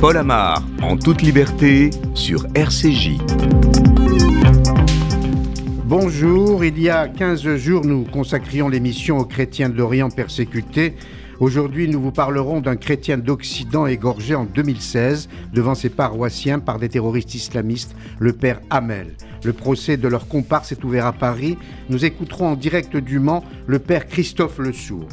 Paul Amar, en toute liberté, sur RCJ. Bonjour, il y a 15 jours, nous consacrions l'émission aux chrétiens de l'Orient persécutés. Aujourd'hui, nous vous parlerons d'un chrétien d'Occident égorgé en 2016 devant ses paroissiens par des terroristes islamistes, le père Hamel. Le procès de leur comparse est ouvert à Paris. Nous écouterons en direct du Mans le père Christophe Le Sourd.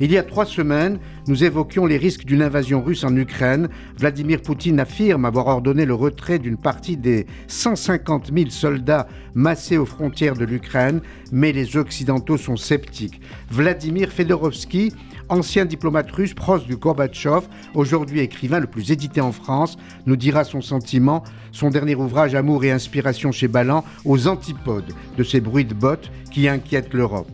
Il y a trois semaines, nous évoquions les risques d'une invasion russe en Ukraine. Vladimir Poutine affirme avoir ordonné le retrait d'une partie des 150 000 soldats massés aux frontières de l'Ukraine, mais les Occidentaux sont sceptiques. Vladimir Fedorovski, ancien diplomate russe proche du Gorbatchev, aujourd'hui écrivain le plus édité en France, nous dira son sentiment, son dernier ouvrage Amour et inspiration chez Ballan, aux antipodes de ces bruits de bottes qui inquiètent l'Europe.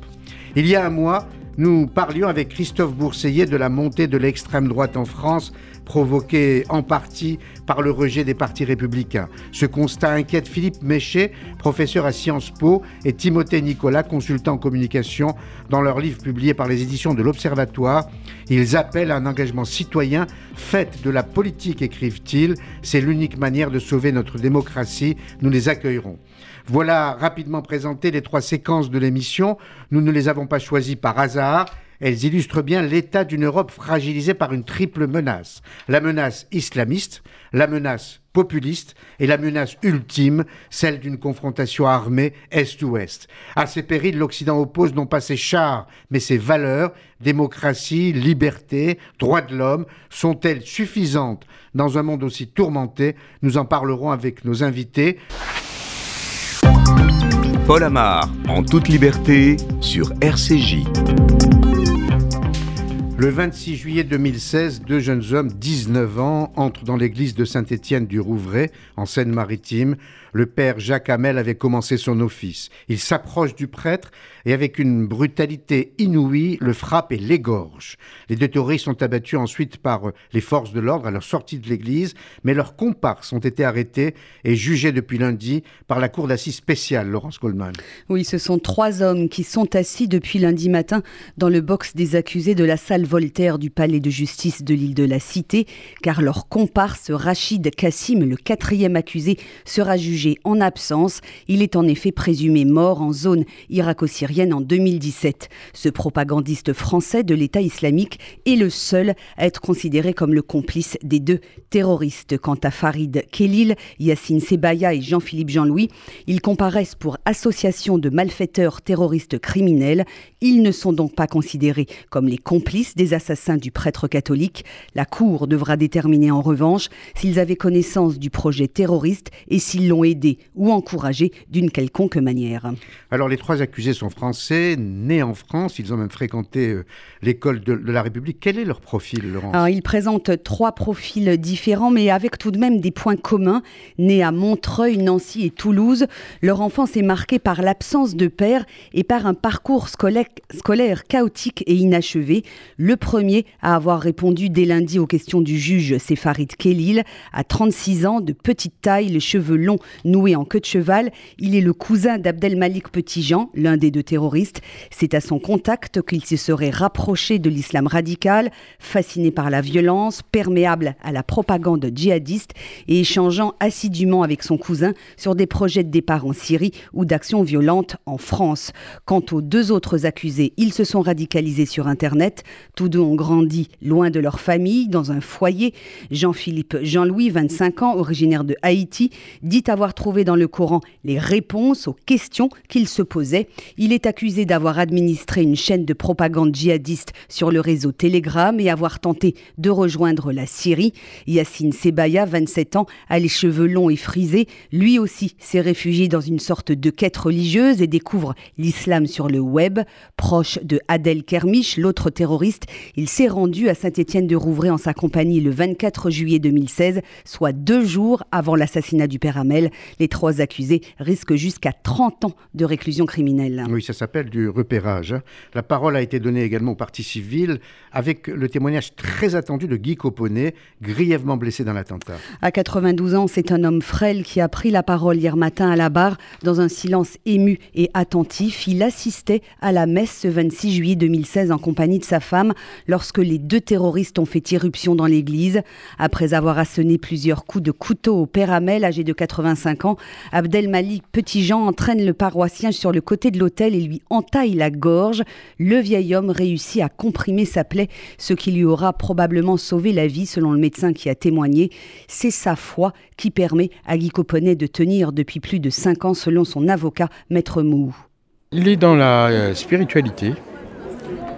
Il y a un mois, nous parlions avec Christophe Bourseillet de la montée de l'extrême droite en France, provoquée en partie par le rejet des partis républicains. Ce constat inquiète Philippe Méchet, professeur à Sciences Po, et Timothée Nicolas, consultant en communication, dans leur livre publié par les éditions de l'Observatoire. Ils appellent à un engagement citoyen. Faites de la politique, écrivent-ils. C'est l'unique manière de sauver notre démocratie. Nous les accueillerons. Voilà rapidement présenté les trois séquences de l'émission. Nous ne les avons pas choisies par hasard. Elles illustrent bien l'état d'une Europe fragilisée par une triple menace. La menace islamiste, la menace populiste et la menace ultime, celle d'une confrontation armée Est-Ouest. À ces périls, l'Occident oppose non pas ses chars, mais ses valeurs, démocratie, liberté, droits de l'homme, sont-elles suffisantes dans un monde aussi tourmenté? Nous en parlerons avec nos invités. Paul Amar, en toute liberté, sur RCJ. Le 26 juillet 2016, deux jeunes hommes, 19 ans, entrent dans l'église de Saint-Étienne du Rouvray, en Seine-Maritime. Le père Jacques Hamel avait commencé son office. Il s'approche du prêtre et avec une brutalité inouïe, le frappe et l'égorge. Les deux terroristes sont abattus ensuite par les forces de l'ordre à leur sortie de l'église, mais leurs comparses ont été arrêtés et jugés depuis lundi par la cour d'assises spéciale, Laurence Goldman. Oui, ce sont trois hommes qui sont assis depuis lundi matin dans le box des accusés de la salle Voltaire du palais de justice de l'île de la Cité, car leur comparse Rachid Kassim, le quatrième accusé, sera jugé en absence. Il est en effet présumé mort en zone irako-syrienne en 2017. Ce propagandiste français de l'État islamique est le seul à être considéré comme le complice des deux terroristes. Quant à Farid Khelil, Yassine Sebaya et Jean-Philippe Jean-Louis, ils comparaissent pour association de malfaiteurs terroristes criminels. Ils ne sont donc pas considérés comme les complices des assassins du prêtre catholique. La Cour devra déterminer en revanche s'ils avaient connaissance du projet terroriste et s'ils l'ont aider ou encourager d'une quelconque manière. Alors les trois accusés sont français, nés en France, ils ont même fréquenté euh, l'école de, la République. Quel est leur profil, Laurence? Alors, Ils présentent trois profils différents, mais avec tout de même des points communs. Nés à Montreuil, Nancy et Toulouse, leur enfance est marquée par l'absence de père et par un parcours scolaire, scolaire chaotique et inachevé. Le premier à avoir répondu dès lundi aux questions du juge, c'est Farid Khelil, à 36 ans, de petite taille, les cheveux longs noué en queue de cheval. Il est le cousin d'Abdelmalik Petitjean, l'un des deux terroristes. C'est à son contact qu'il se serait rapproché de l'islam radical, fasciné par la violence, perméable à la propagande djihadiste et échangeant assidûment avec son cousin sur des projets de départ en Syrie ou d'actions violentes en France. Quant aux deux autres accusés, ils se sont radicalisés sur Internet. Tous deux ont grandi loin de leur famille, dans un foyer. Jean-Philippe Jean-Louis, 25 ans, originaire de Haïti, dit avoir trouvé dans le Coran les réponses aux questions qu'il se posait. Il est accusé d'avoir administré une chaîne de propagande djihadiste sur le réseau Telegram et avoir tenté de rejoindre la Syrie. Yassine Sebaya, 27 ans, a les cheveux longs et frisés. Lui aussi s'est réfugié dans une sorte de quête religieuse et découvre l'islam sur le web. Proche de Adel Kermiche, l'autre terroriste, il s'est rendu à Saint-Étienne de Rouvray en sa compagnie le 24 juillet 2016, soit deux jours avant l'assassinat du père Hamel. Les trois accusés risquent jusqu'à 30 ans de réclusion criminelle. Oui, ça s'appelle du repérage. Hein. La parole a été donnée également aux parties civiles avec le témoignage très attendu de Guy Coponnet, grièvement blessé dans l'attentat. À 92 ans, c'est un homme frêle qui a pris la parole hier matin à la barre dans un silence ému et attentif. Il assistait à la messe ce 26 juillet 2016 en compagnie de sa femme lorsque les deux terroristes ont fait irruption dans l'église. Après avoir asséné plusieurs coups de couteau au père Amel, âgé de 85 ans, Abdelmalik Petitjean entraîne le paroissien sur le côté de l'autel et lui entaille la gorge. Le vieil homme réussit à comprimer sa plaie, ce qui lui aura probablement sauvé la vie selon le médecin qui a témoigné. C'est sa foi qui permet à Guy Coponnet de tenir depuis plus de 5 ans selon son avocat, Maître Mou. Il est dans la euh, spiritualité,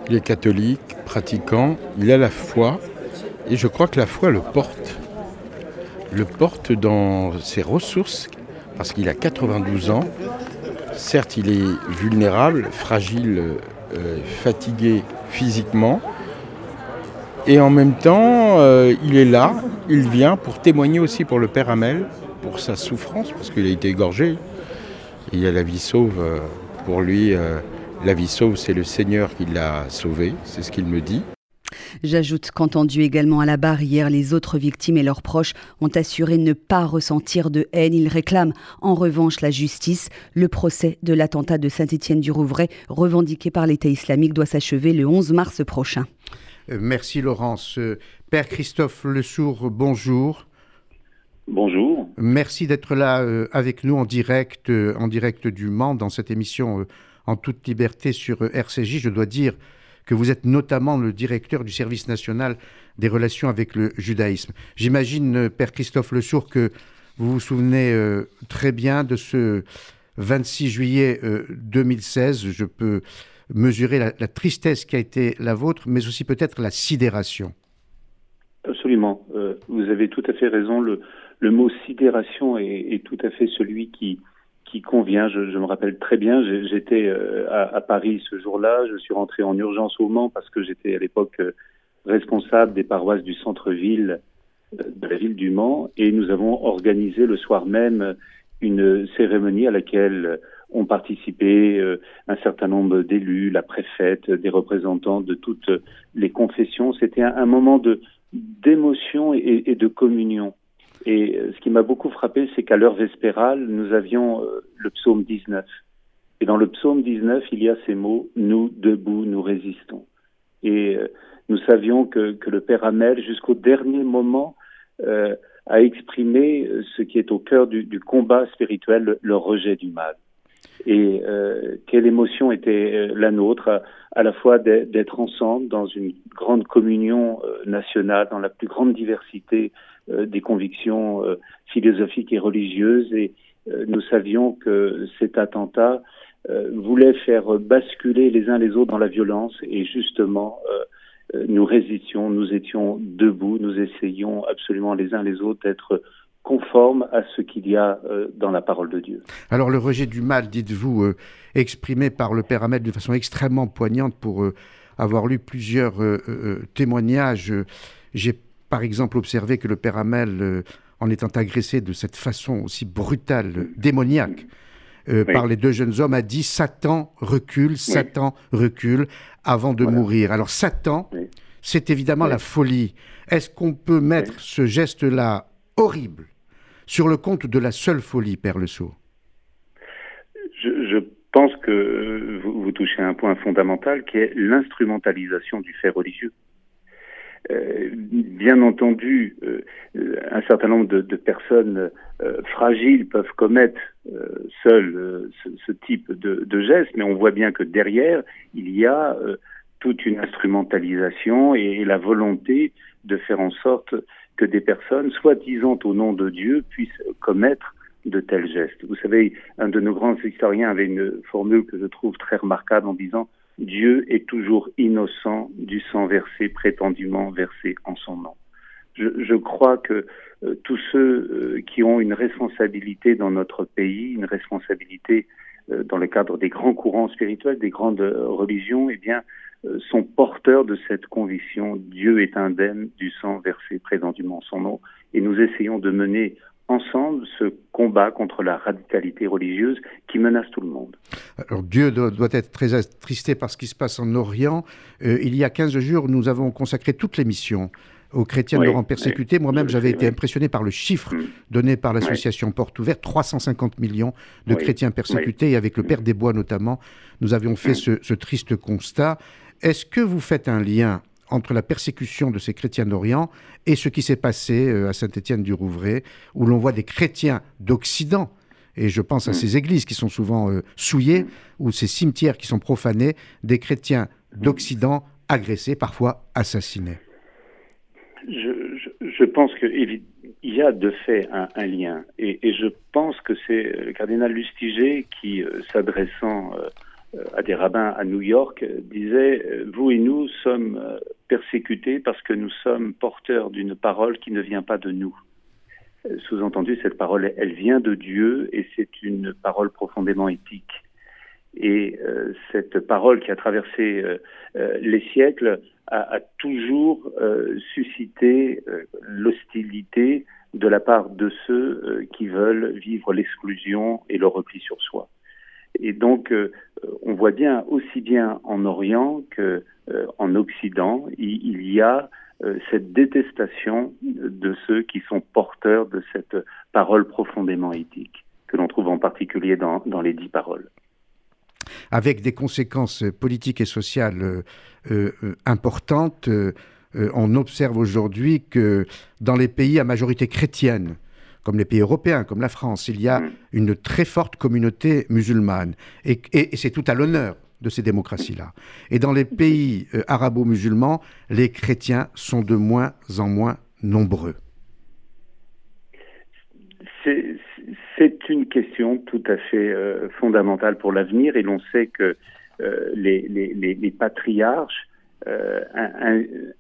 il est catholique, pratiquant, il a la foi, et je crois que la foi le porte. Le porte dans ses ressources, parce qu'il a 92 ans. Certes, il est vulnérable, fragile, euh, fatigué physiquement, et en même temps, euh, il est là, il vient pour témoigner aussi pour le Père Amel, pour sa souffrance, parce qu'il a été égorgé. il y a la vie sauve pour lui, euh, la vie sauve, c'est le Seigneur qui l'a sauvé, c'est ce qu'il me dit. J'ajoute qu'entendu également à la barrière, les autres victimes et leurs proches ont assuré ne pas ressentir de haine. Ils réclament en revanche la justice. Le procès de l'attentat de Saint-Étienne-du-Rouvray, revendiqué par l'État islamique, doit s'achever le 11 mars prochain. Euh, merci Laurence. Euh, Père Christophe Lesourd, bonjour. Bonjour. Merci d'être là euh, avec nous en direct, en direct du Mans, dans cette émission en toute liberté sur RCJ. Je dois dire que vous êtes notamment le directeur du service national des relations avec le judaïsme. J'imagine, Père Christophe Lesourd, que vous vous souvenez très bien de ce 26 juillet 2016. Je peux mesurer la, tristesse qui a été la vôtre, mais aussi peut-être la sidération. Absolument. vous avez tout à fait raison. Le mot sidération est, tout à fait celui qui, qui convient. Je, me rappelle très bien, j'étais euh, à, Paris ce jour-là, je suis rentré en urgence au Mans parce que j'étais à l'époque euh, responsable des paroisses du centre-ville euh, de la ville du Mans et nous avons organisé le soir même une cérémonie à laquelle ont participé un certain nombre d'élus, la préfète, des représentants de toutes les confessions. C'était un, moment de d'émotion et, de communion. Et euh, ce qui m'a beaucoup frappé, c'est qu'à l'heure vespérale, nous avions euh, le psaume 19. Et dans le psaume 19, il y a ces mots Nous, debout, nous résistons. Et euh, nous savions que, que, le Père Amel, jusqu'au dernier moment, a exprimé ce qui est au cœur du, du combat spirituel, le, rejet du mal. Et quelle émotion était la nôtre, à, la fois d'être ensemble dans une grande communion nationale, dans la plus grande diversité euh, des convictions euh, philosophiques et religieuses. Et euh, nous savions que cet attentat voulait faire basculer les uns les autres dans la violence. Et justement nous résistions, nous étions debout, nous essayions absolument les uns les autres d'être conformes à ce qu'il y a dans la parole de Dieu. Alors le rejet du mal, dites-vous, exprimé par le Père Ahmed de façon extrêmement poignante pour avoir lu plusieurs témoignages, j'ai par exemple observé que le père Hamel, euh, en étant agressé de cette façon aussi brutale, démoniaque, euh, par les deux jeunes hommes, a dit Satan recule, Satan recule avant de mourir. Alors Satan, c'est évidemment la folie. Est-ce qu'on peut mettre ce geste-là horrible sur le compte de la seule folie, Père Le Sceau je, pense que vous, vous touchez à un point fondamental qui est l'instrumentalisation du fait religieux. Euh, bien entendu, euh, un certain nombre de, personnes euh, fragiles peuvent commettre seules ce, type de, de geste, mais on voit bien que derrière, il y a toute une instrumentalisation et, la volonté de faire en sorte que des personnes, soi-disant au nom de Dieu, puissent commettre de tels gestes. Vous savez, un de nos grands historiens avait une formule que je trouve très remarquable en disant Dieu est toujours innocent du sang versé, prétendument versé en son nom. Je, crois que euh, tous ceux euh, qui ont une responsabilité dans notre pays, une responsabilité euh, dans le cadre des grands courants spirituels, des grandes religions, eh bien, sont porteurs de cette conviction. Dieu est indemne du sang versé prétendument en son nom. Et nous essayons de mener ensemble ce combat contre la radicalité religieuse qui menace tout le monde. Alors Dieu doit, être très attristé par ce qui se passe en Orient. Euh, il y a 15 jours, nous avons consacré toute l'émission aux chrétiens de rang persécutés. Moi-même, j'avais été impressionné par le chiffre mm. donné par l'association Porte Ouverte, 350 millions de chrétiens persécutés, et avec le Père des Bois notamment, nous avions fait mm. ce, triste constat. Est-ce que vous faites un lien entre la persécution de ces chrétiens d'Orient et ce qui s'est passé euh, à Saint-Étienne-du-Rouvray, où l'on voit des chrétiens d'Occident, et je pense à mm. ces églises qui sont souvent euh, souillées, ou ces cimetières qui sont profanés, des chrétiens d'Occident agressés, parfois assassinés? Je, pense qu'il y a de fait un, lien, et, je pense que c'est le cardinal Lustiger qui, euh, s'adressant à des rabbins à New York, disait Vous et nous sommes persécutés parce que nous sommes porteurs d'une parole qui ne vient pas de nous. Sous-entendu, cette parole, elle vient de Dieu et c'est une parole profondément éthique. Et euh, cette parole qui a traversé euh, euh, les siècles a toujours suscité l'hostilité de la part de ceux qui veulent vivre l'exclusion et le repli sur soi. Et donc, on voit bien, aussi bien en Orient que euh, en Occident, il, y a euh, cette détestation de ceux qui sont porteurs de cette parole profondément éthique, que l'on trouve en particulier dans, les dix paroles. Avec des conséquences politiques et sociales euh, importantes, on observe aujourd'hui que dans les pays à majorité chrétienne, comme les pays européens, comme la France, il y a mm. une très forte communauté musulmane. et c'est tout à l'honneur de ces démocraties-là. Et dans les pays euh, arabo-musulmans, les chrétiens sont de moins en moins nombreux. C'est une question tout à fait euh, fondamentale pour l'avenir et l'on sait que euh, les, les, patriarches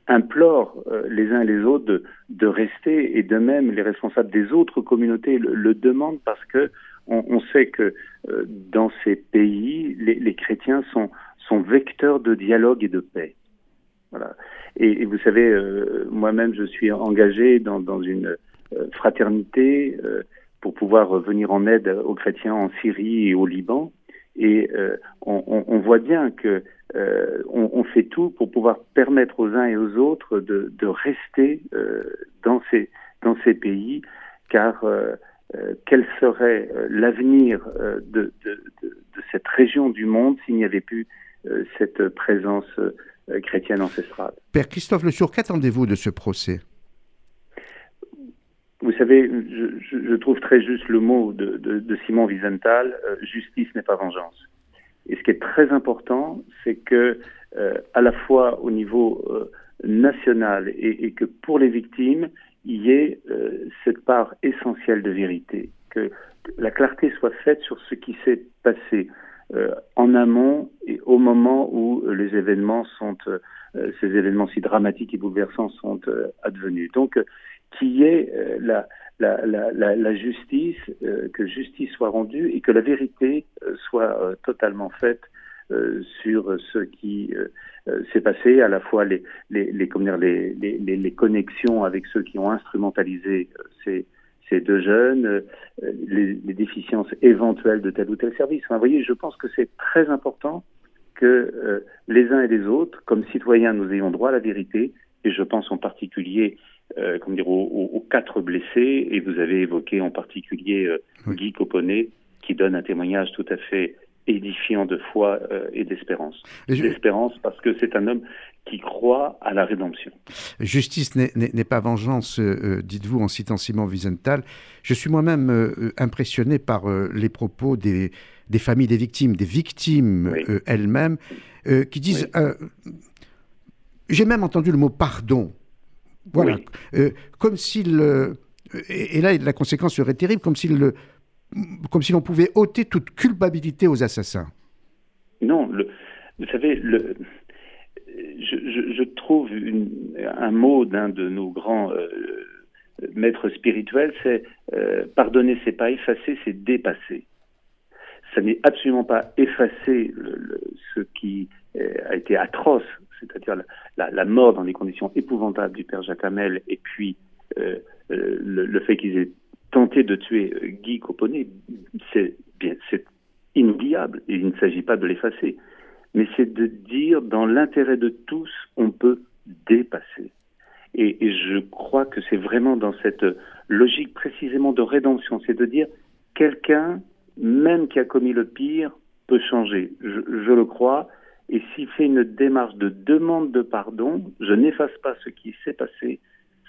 implorent les uns et les autres de, rester et de même les responsables des autres communautés le demandent parce que on, sait que euh, dans ces pays, les, chrétiens sont, sont vecteurs de dialogue et de paix. Voilà. Et, vous savez, euh, moi-même, je suis engagé dans, dans une euh, fraternité pour pouvoir venir en aide aux chrétiens en Syrie et au Liban. Et on, on, voit bien que on, on, fait tout pour pouvoir permettre aux uns et aux autres de, de rester dans ces dans ces pays, car euh, quel serait euh, l'avenir euh, de, cette région du monde s'il n'y avait plus cette présence chrétienne ancestrale? Père Christophe Le Sur, qu'attendez-vous de ce procès? Vous savez, je, trouve très juste le mot de, Simon Wiesenthal, justice n'est pas vengeance. Et ce qui est très important, c'est que à la fois au niveau national et, que pour les victimes, il y ait euh, cette part essentielle de vérité, que la clarté soit faite sur ce qui s'est passé euh, en amont et au moment où euh, les événements sont, ces événements si dramatiques et bouleversants sont advenus. Donc, qu'il y ait la, justice, que justice soit rendue et que la vérité soit totalement faite sur ce qui euh, s'est passé, à la fois les, les, comment dire, les, les, connexions avec ceux qui ont instrumentalisé euh, ces, ces deux jeunes, euh, les, déficiences éventuelles de tel ou tel service. Vous voyez, je pense que c'est très important que les uns et les autres, comme citoyens, nous ayons droit à la vérité, et je pense en particulier euh, comment dire, aux, aux, quatre blessés, et vous avez évoqué en particulier Guy Coponnet, qui donne un témoignage tout à fait édifiant de foi euh, et d'espérance. D'espérance parce que c'est un homme qui croit à la rédemption. Justice n'est pas vengeance, euh, euh, dites-vous en citant Simon Wiesenthal. Je suis moi-même impressionné par les propos des, des, familles des victimes, des victimes elles-mêmes, qui disent... J'ai même entendu le mot pardon. Voilà. comme s'il... Et, et, là, la conséquence serait terrible, comme s'il comme si l'on pouvait ôter toute culpabilité aux assassins. Non, vous savez, le, je, trouve un mot d'un de nos grands euh, maîtres spirituels, c'est euh, pardonner, c'est pas effacer, c'est dépasser. Ça n'est absolument pas effacer ce qui euh, a été atroce, c'est-à-dire la, mort dans des conditions épouvantables du père Jacques Hamel, et puis le, le, fait qu'ils aient tenter de tuer euh, Guy Coponnet, c'est inoubliable il ne s'agit pas de l'effacer. Mais c'est de dire, dans l'intérêt de tous, on peut dépasser. Et, je crois que c'est vraiment dans cette logique précisément de rédemption, c'est de dire, quelqu'un, même qui a commis le pire, peut changer. Je, le crois. Et s'il fait une démarche de demande de pardon, je n'efface pas ce qui s'est passé,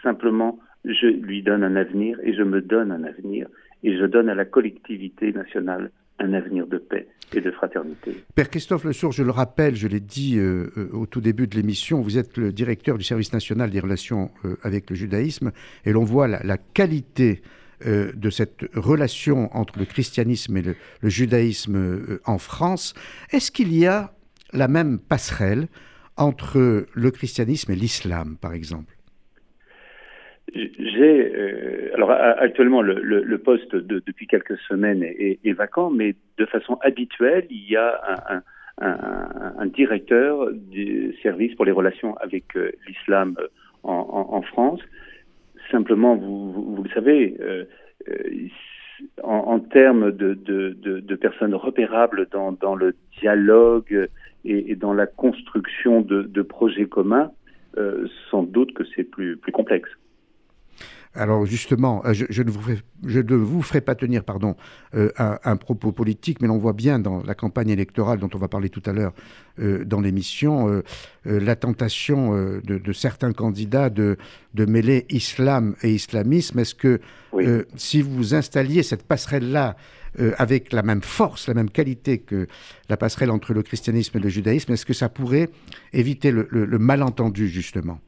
simplement je lui donne un avenir et je me donne un avenir et je donne à la collectivité nationale un avenir de paix et de fraternité. Père Christophe Le Sourd, je le rappelle, je l'ai dit euh, euh, au tout début de l'émission, vous êtes le directeur du service national des relations euh, avec le judaïsme et l'on voit la, qualité de cette relation entre le christianisme et le, le judaïsme en France. Est-ce qu'il y a la même passerelle entre le christianisme et l'islam, par exemple j'ai euh, alors actuellement le, poste de, depuis quelques semaines est, vacant, mais de façon habituelle, il y a un, directeur du service pour les relations avec euh, l'islam en, en, France. Simplement, vous, le savez, euh, en, termes de, personnes repérables dans le dialogue et, et, dans la construction de, projets communs, sans doute que c'est plus, plus complexe. Alors justement, euh, je, ne, vous ferai, je ne vous ferai pas tenir pardon, euh, un, propos politique, mais l'on voit bien dans la campagne électorale dont on va parler tout à l'heure euh, dans l'émission, la tentation de, certains candidats de, de, mêler islam et islamisme. Est-ce que si vous installiez cette passerelle-là avec la même force, la même qualité que la passerelle entre le christianisme et le judaïsme, est-ce que ça pourrait éviter le malentendu justement?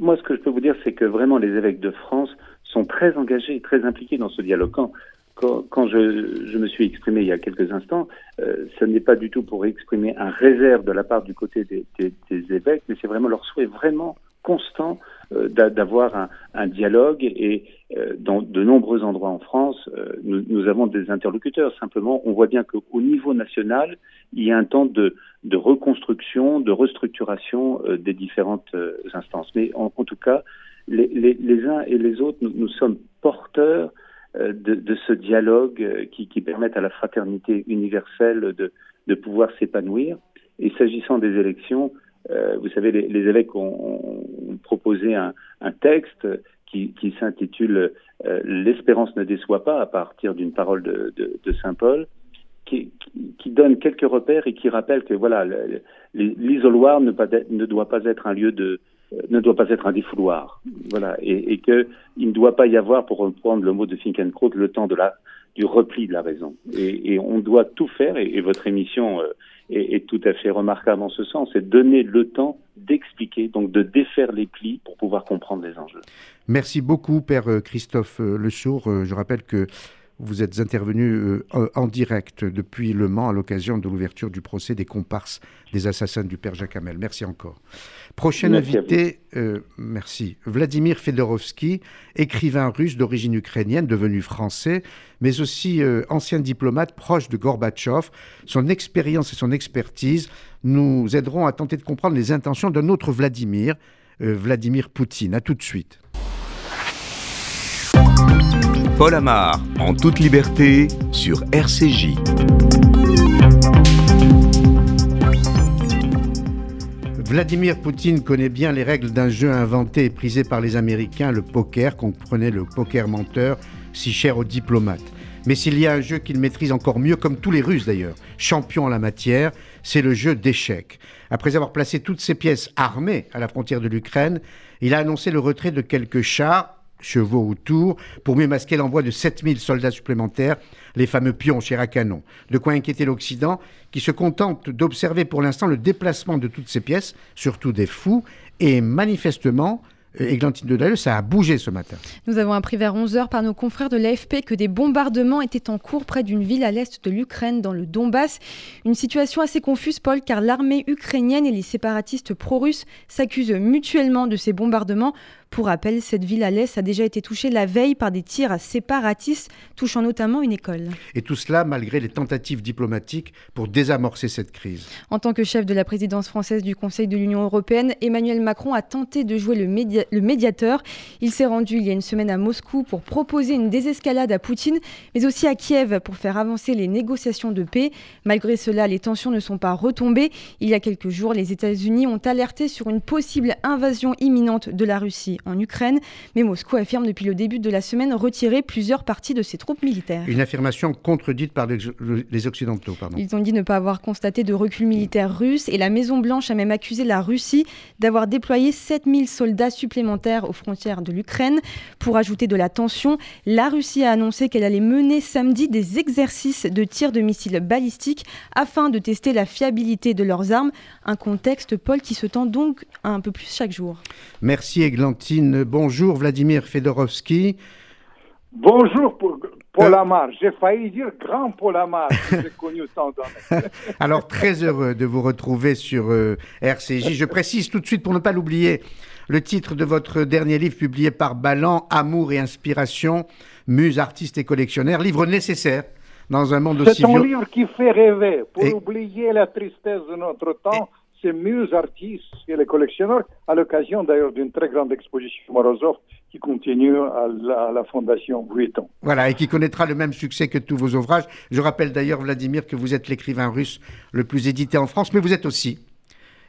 Moi, ce que je peux vous dire, c'est que vraiment les évêques de France sont très engagés, très impliqués dans ce dialogue. Quand, quand, je, je, me suis exprimé il y a quelques instants, euh, ce n'est pas du tout pour exprimer un réserve de la part du côté des, des, évêques, mais c'est vraiment leur souhait vraiment constant d'avoir un, un, dialogue et euh, dans de nombreux endroits en France, euh, nous, nous, avons des interlocuteurs. Simplement, on voit bien qu'au niveau national, il y a un temps de, de reconstruction, de restructuration des différentes instances. Mais en, en tout cas, les, les, les, uns et les autres, nous, nous sommes porteurs de, de, ce dialogue qui, qui permet à la fraternité universelle de, de pouvoir s'épanouir. Et s'agissant des élections, euh, vous savez, les, évêques ont, proposé un, texte qui, s'intitule euh, L'espérance ne déçoit pas à partir d'une parole de, Saint Paul, qui, donne quelques repères et qui rappelle que voilà, l'isoloir ne, doit pas être un lieu de ne doit pas être un défouloir, voilà, et, et que il ne doit pas y avoir, pour reprendre le mot de Finkenkraut, le temps de la du repli de la raison. Et, on doit tout faire, et, votre émission euh, est, tout à fait remarquable en ce sens, c'est donner le temps d'expliquer, donc de défaire les plis pour pouvoir comprendre les enjeux. Merci beaucoup, Père euh, Christophe euh, Le Sourd. Euh, je rappelle que vous êtes intervenu en direct depuis Le Mans à l'occasion de l'ouverture du procès des comparses des assassins du Père Jacques Hamel. Merci encore. Prochain invité, merci. Vladimir Fedorovski, écrivain russe d'origine ukrainienne devenu français, mais aussi ancien diplomate proche de Gorbatchev. Son expérience et son expertise nous aideront à tenter de comprendre les intentions d'un autre Vladimir, Vladimir Poutine. À tout de suite. Paul Amar, en toute liberté, sur RCJ. Vladimir Poutine connaît bien les règles d'un jeu inventé et prisé par les Américains, le poker, qu'on prenait le poker menteur, si cher aux diplomates. Mais s'il y a un jeu qu'il maîtrise encore mieux, comme tous les Russes d'ailleurs, champion en la matière, c'est le jeu d'échecs. Après avoir placé toutes ses pièces armées à la frontière de l'Ukraine, il a annoncé le retrait de quelques chars chevaux autour, pour mieux masquer l'envoi de 7000 soldats supplémentaires, les fameux pions chez à canon. De quoi inquiéter l'Occident, qui se contente d'observer pour l'instant le déplacement de toutes ces pièces, surtout des fous, et manifestement, Églantine euh, de ça a bougé ce matin. Nous avons appris vers 11h par nos confrères de l'AFP que des bombardements étaient en cours près d'une ville à l'est de l'Ukraine, dans le Donbass. Une situation assez confuse, Paul, car l'armée ukrainienne et les séparatistes pro-russes s'accusent mutuellement de ces bombardements. Pour rappel, cette ville à l'Est a déjà été touchée la veille par des tirs séparatistes, touchant notamment une école. Et tout cela malgré les tentatives diplomatiques pour désamorcer cette crise. En tant que chef de la présidence française du Conseil de l'Union européenne, Emmanuel Macron a tenté de jouer le, le médiateur. Il s'est rendu il y a une semaine à Moscou pour proposer une désescalade à Poutine, mais aussi à Kiev pour faire avancer les négociations de paix. Malgré cela, les tensions ne sont pas retombées. Il y a quelques jours, les États-Unis ont alerté sur une possible invasion imminente de la Russie en Ukraine. Mais Moscou affirme depuis le début de la semaine retirer plusieurs parties de ses troupes militaires. Une affirmation contredite par les Occidentaux. Pardon. Ils ont dit ne pas avoir constaté de recul militaire russe et la Maison-Blanche a même accusé la Russie d'avoir déployé 7000 soldats supplémentaires aux frontières de l'Ukraine. Pour ajouter de la tension, la Russie a annoncé qu'elle allait mener samedi des exercices de tir de missiles balistiques afin de tester la fiabilité de leurs armes. Un contexte, Paul, qui se tend donc un peu plus chaque jour. Merci Bonjour Vladimir Fedorovski. Bonjour Paul euh, Amar. J'ai failli dire grand Paul Amar. J'ai connu tant Alors très heureux de vous retrouver sur euh, RCJ. Je précise tout de suite pour ne pas l'oublier le titre de votre dernier livre publié par Ballan, Amour et inspiration, muse, artiste et collectionneur, livre nécessaire dans un monde aussi C'est un livre qui fait rêver pour oublier la tristesse de notre temps. C'est Muse, artistes et les collectionneurs, à l'occasion d'ailleurs d'une très grande exposition Morozov qui continue à la, Fondation Vuitton. Voilà, et qui connaîtra le même succès que tous vos ouvrages. Je rappelle d'ailleurs, Vladimir, que vous êtes l'écrivain russe le plus édité en France, mais vous êtes aussi,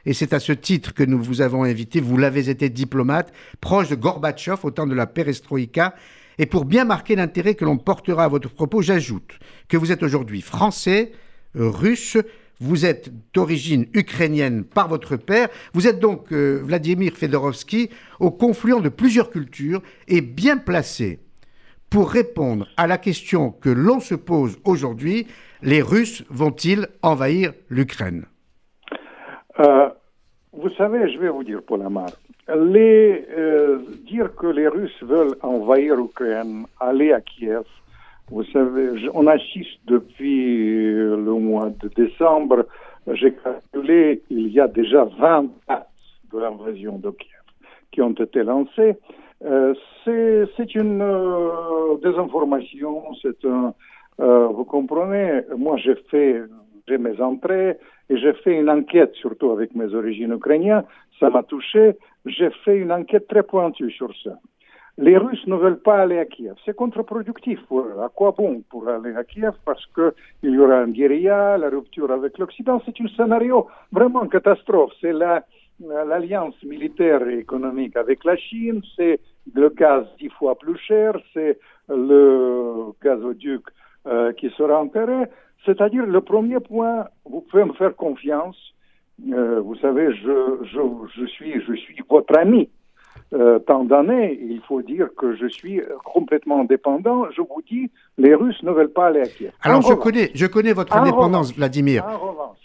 et c'est à ce titre que nous vous avons invité, vous l'avez été diplomate, proche de Gorbatchev au temps de la perestroïka, et pour bien marquer l'intérêt que l'on portera à votre propos, j'ajoute que vous êtes aujourd'hui français, russe, vous êtes d'origine ukrainienne par votre père. Vous êtes donc, euh, Vladimir Fedorovski, au confluent de plusieurs cultures et bien placé pour répondre à la question que l'on se pose aujourd'hui les Russes vont-ils envahir l'Ukraine? Euh, Vous savez, je vais vous dire, Paul Amar, euh, dire que les Russes veulent envahir l'Ukraine, aller à Kiev, vous savez, on assiste depuis le mois de décembre, j'ai calculé, il y a déjà 20 dates de l'invasion de Kiev qui ont été lancées. Euh, c'est une euh, désinformation, c'est un, euh, vous comprenez, moi j'ai fait j'ai mes entrées et j'ai fait une enquête, surtout avec mes origines ukrainiennes, ça m'a touché, j'ai fait une enquête très pointue sur ça. Les Russes ne veulent pas aller à Kiev. C'est contre-productif. À quoi bon pour aller à Kiev? Parce qu'il y aura un guérilla, la rupture avec l'Occident. C'est un scénario vraiment catastrophe. C'est l'alliance militaire et économique avec la Chine, c'est le gaz dix fois plus cher, c'est le gazoduc euh, qui sera enterré. C'est-à-dire, le premier point, vous pouvez me faire confiance. Euh, vous savez, je, je, je, suis, je suis votre ami euh, tant d'années, il faut dire que je suis complètement indépendant. Je vous dis, les Russes ne veulent pas aller à Kiev. Alors, je, connais, je connais votre indépendance, Vladimir.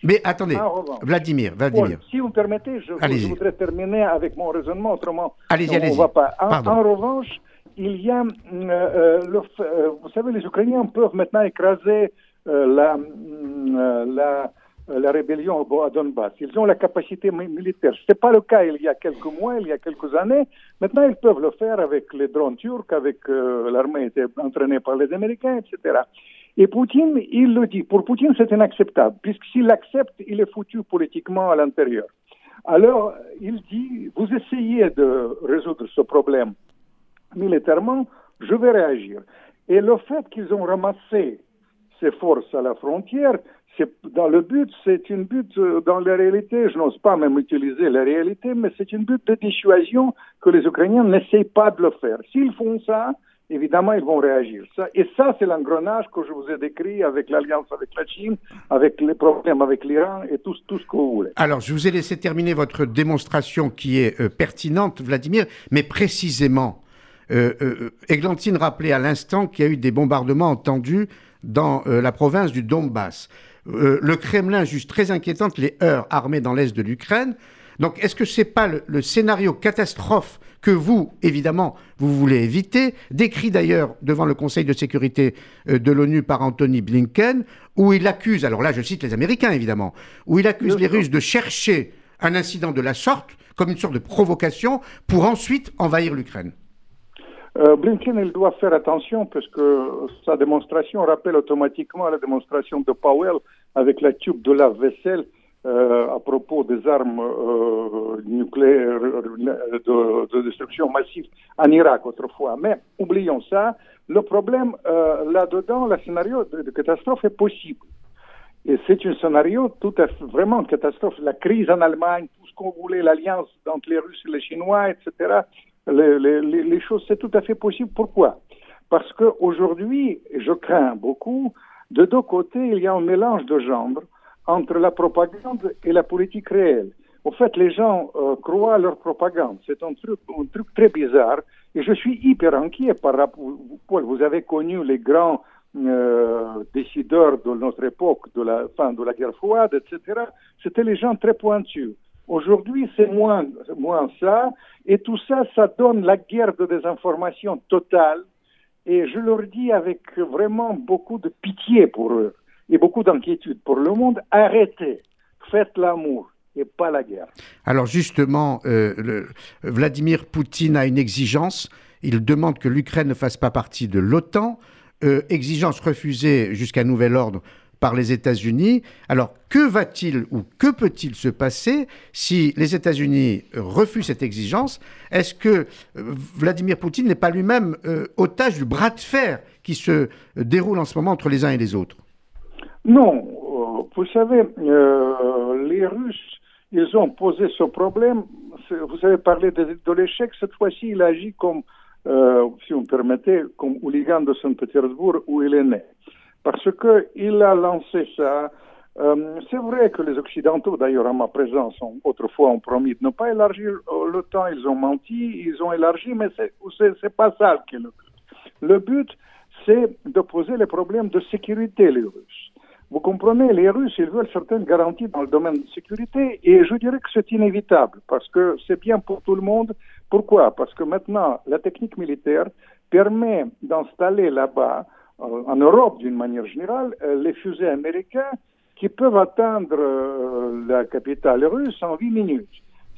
Mais attendez, Vladimir, Vladimir. si vous me permettez, je, voudrais terminer avec mon raisonnement, autrement, allez-y, allez-y. pas. En, revanche, il y a, euh, euh, euh, vous savez, les Ukrainiens peuvent maintenant écraser la, la euh, la rébellion à Donbass. Ils ont la capacité militaire. Ce n'était pas le cas il y a quelques mois, il y a quelques années. Maintenant, ils peuvent le faire avec les drones turcs, avec euh, l'armée entraînée par les Américains, etc. Et Poutine, il le dit. Pour Poutine, c'est inacceptable, puisque s'il l'accepte, il est foutu politiquement à l'intérieur. Alors, il dit, vous essayez de résoudre ce problème militairement, je vais réagir. Et le fait qu'ils ont ramassé ces forces à la frontière, c'est dans le but, c'est une but euh, dans la réalité, je n'ose pas même utiliser la réalité, mais c'est une but de dissuasion que les Ukrainiens n'essayent pas de le faire. S'ils font ça, évidemment, ils vont réagir. Et ça, c'est l'engrenage que je vous ai décrit avec l'alliance avec la Chine, avec les problèmes avec l'Iran et tout, ce que vous voulez. Alors, je vous ai laissé terminer votre démonstration qui est euh, pertinente, Vladimir, mais précisément, euh, euh, Églantine rappelait à l'instant qu'il y a eu des bombardements entendus dans la province du Donbass. Euh, le Kremlin juge très inquiétante les heurts armés dans l'est de l'Ukraine. Donc, est-ce que ce n'est pas le, scénario catastrophe que vous, évidemment, vous voulez éviter, décrit d'ailleurs devant le Conseil de sécurité euh, de l'ONU par Anthony Blinken, où il accuse, alors là je cite les Américains évidemment, où il accuse les Russes de chercher un incident de la sorte comme une sorte de provocation pour ensuite envahir l'Ukraine euh, Blinken, il doit faire attention parce que sa démonstration rappelle automatiquement la démonstration de Powell avec la tube de lave-vaisselle euh, à propos des armes euh, nucléaires de, destruction massive en Irak autrefois. Mais oublions ça. Le problème là-dedans, le scénario de, catastrophe est possible. Et c'est un scénario tout à fait vraiment catastrophe. La crise en Allemagne, tout ce qu'on voulait, l'alliance entre les Russes et les Chinois, etc les, choses, c'est tout à fait possible. Pourquoi? Parce qu'aujourd'hui, je crains beaucoup, de deux côtés, il y a un mélange de genres entre la propagande et la politique réelle. En fait, les gens euh, croient à leur propagande. C'est un truc, très bizarre. Et je suis hyper inquiet par rapport. Vous avez connu les grands euh, décideurs de notre époque, de la fin de la guerre froide, etc. C'était les gens très pointus. Aujourd'hui, c'est moins, moins ça. Et tout ça, ça donne la guerre de désinformation totale. Et je leur dis avec vraiment beaucoup de pitié pour eux et beaucoup d'inquiétude pour le monde, arrêtez, faites l'amour et pas la guerre. Alors justement, euh, Vladimir Poutine a une exigence. Il demande que l'Ukraine ne fasse pas partie de l'OTAN. Euh, exigence refusée jusqu'à nouvel ordre par les États-Unis. Alors, que va-t-il ou que peut-il se passer si les États-Unis refusent cette exigence? Est-ce que euh, Vladimir Poutine n'est pas lui-même euh, otage du bras de fer qui se déroule en ce moment entre les uns et les autres? Non. Vous savez, les Russes, ils ont posé ce problème. Vous avez parlé de, l'échec. Cette fois-ci, il agit comme euh, si vous me permettez, comme hooligan de Saint-Pétersbourg où il est né. Parce qu'il a lancé ça. Euh, c'est vrai que les Occidentaux, d'ailleurs, à ma présence, ont, autrefois ont promis de ne pas élargir le temps. Ils ont menti, ils ont élargi, mais c'est, c'est, pas ça qui est le but. Le but, c'est de poser les problèmes de sécurité, les Russes. Vous comprenez, les Russes, ils veulent certaines garanties dans le domaine de sécurité et je dirais que c'est inévitable parce que c'est bien pour tout le monde. Pourquoi? Parce que maintenant, la technique militaire permet d'installer là-bas, euh, en Europe d'une manière générale, euh, les fusées américains qui peuvent atteindre euh, la capitale russe en 8 minutes.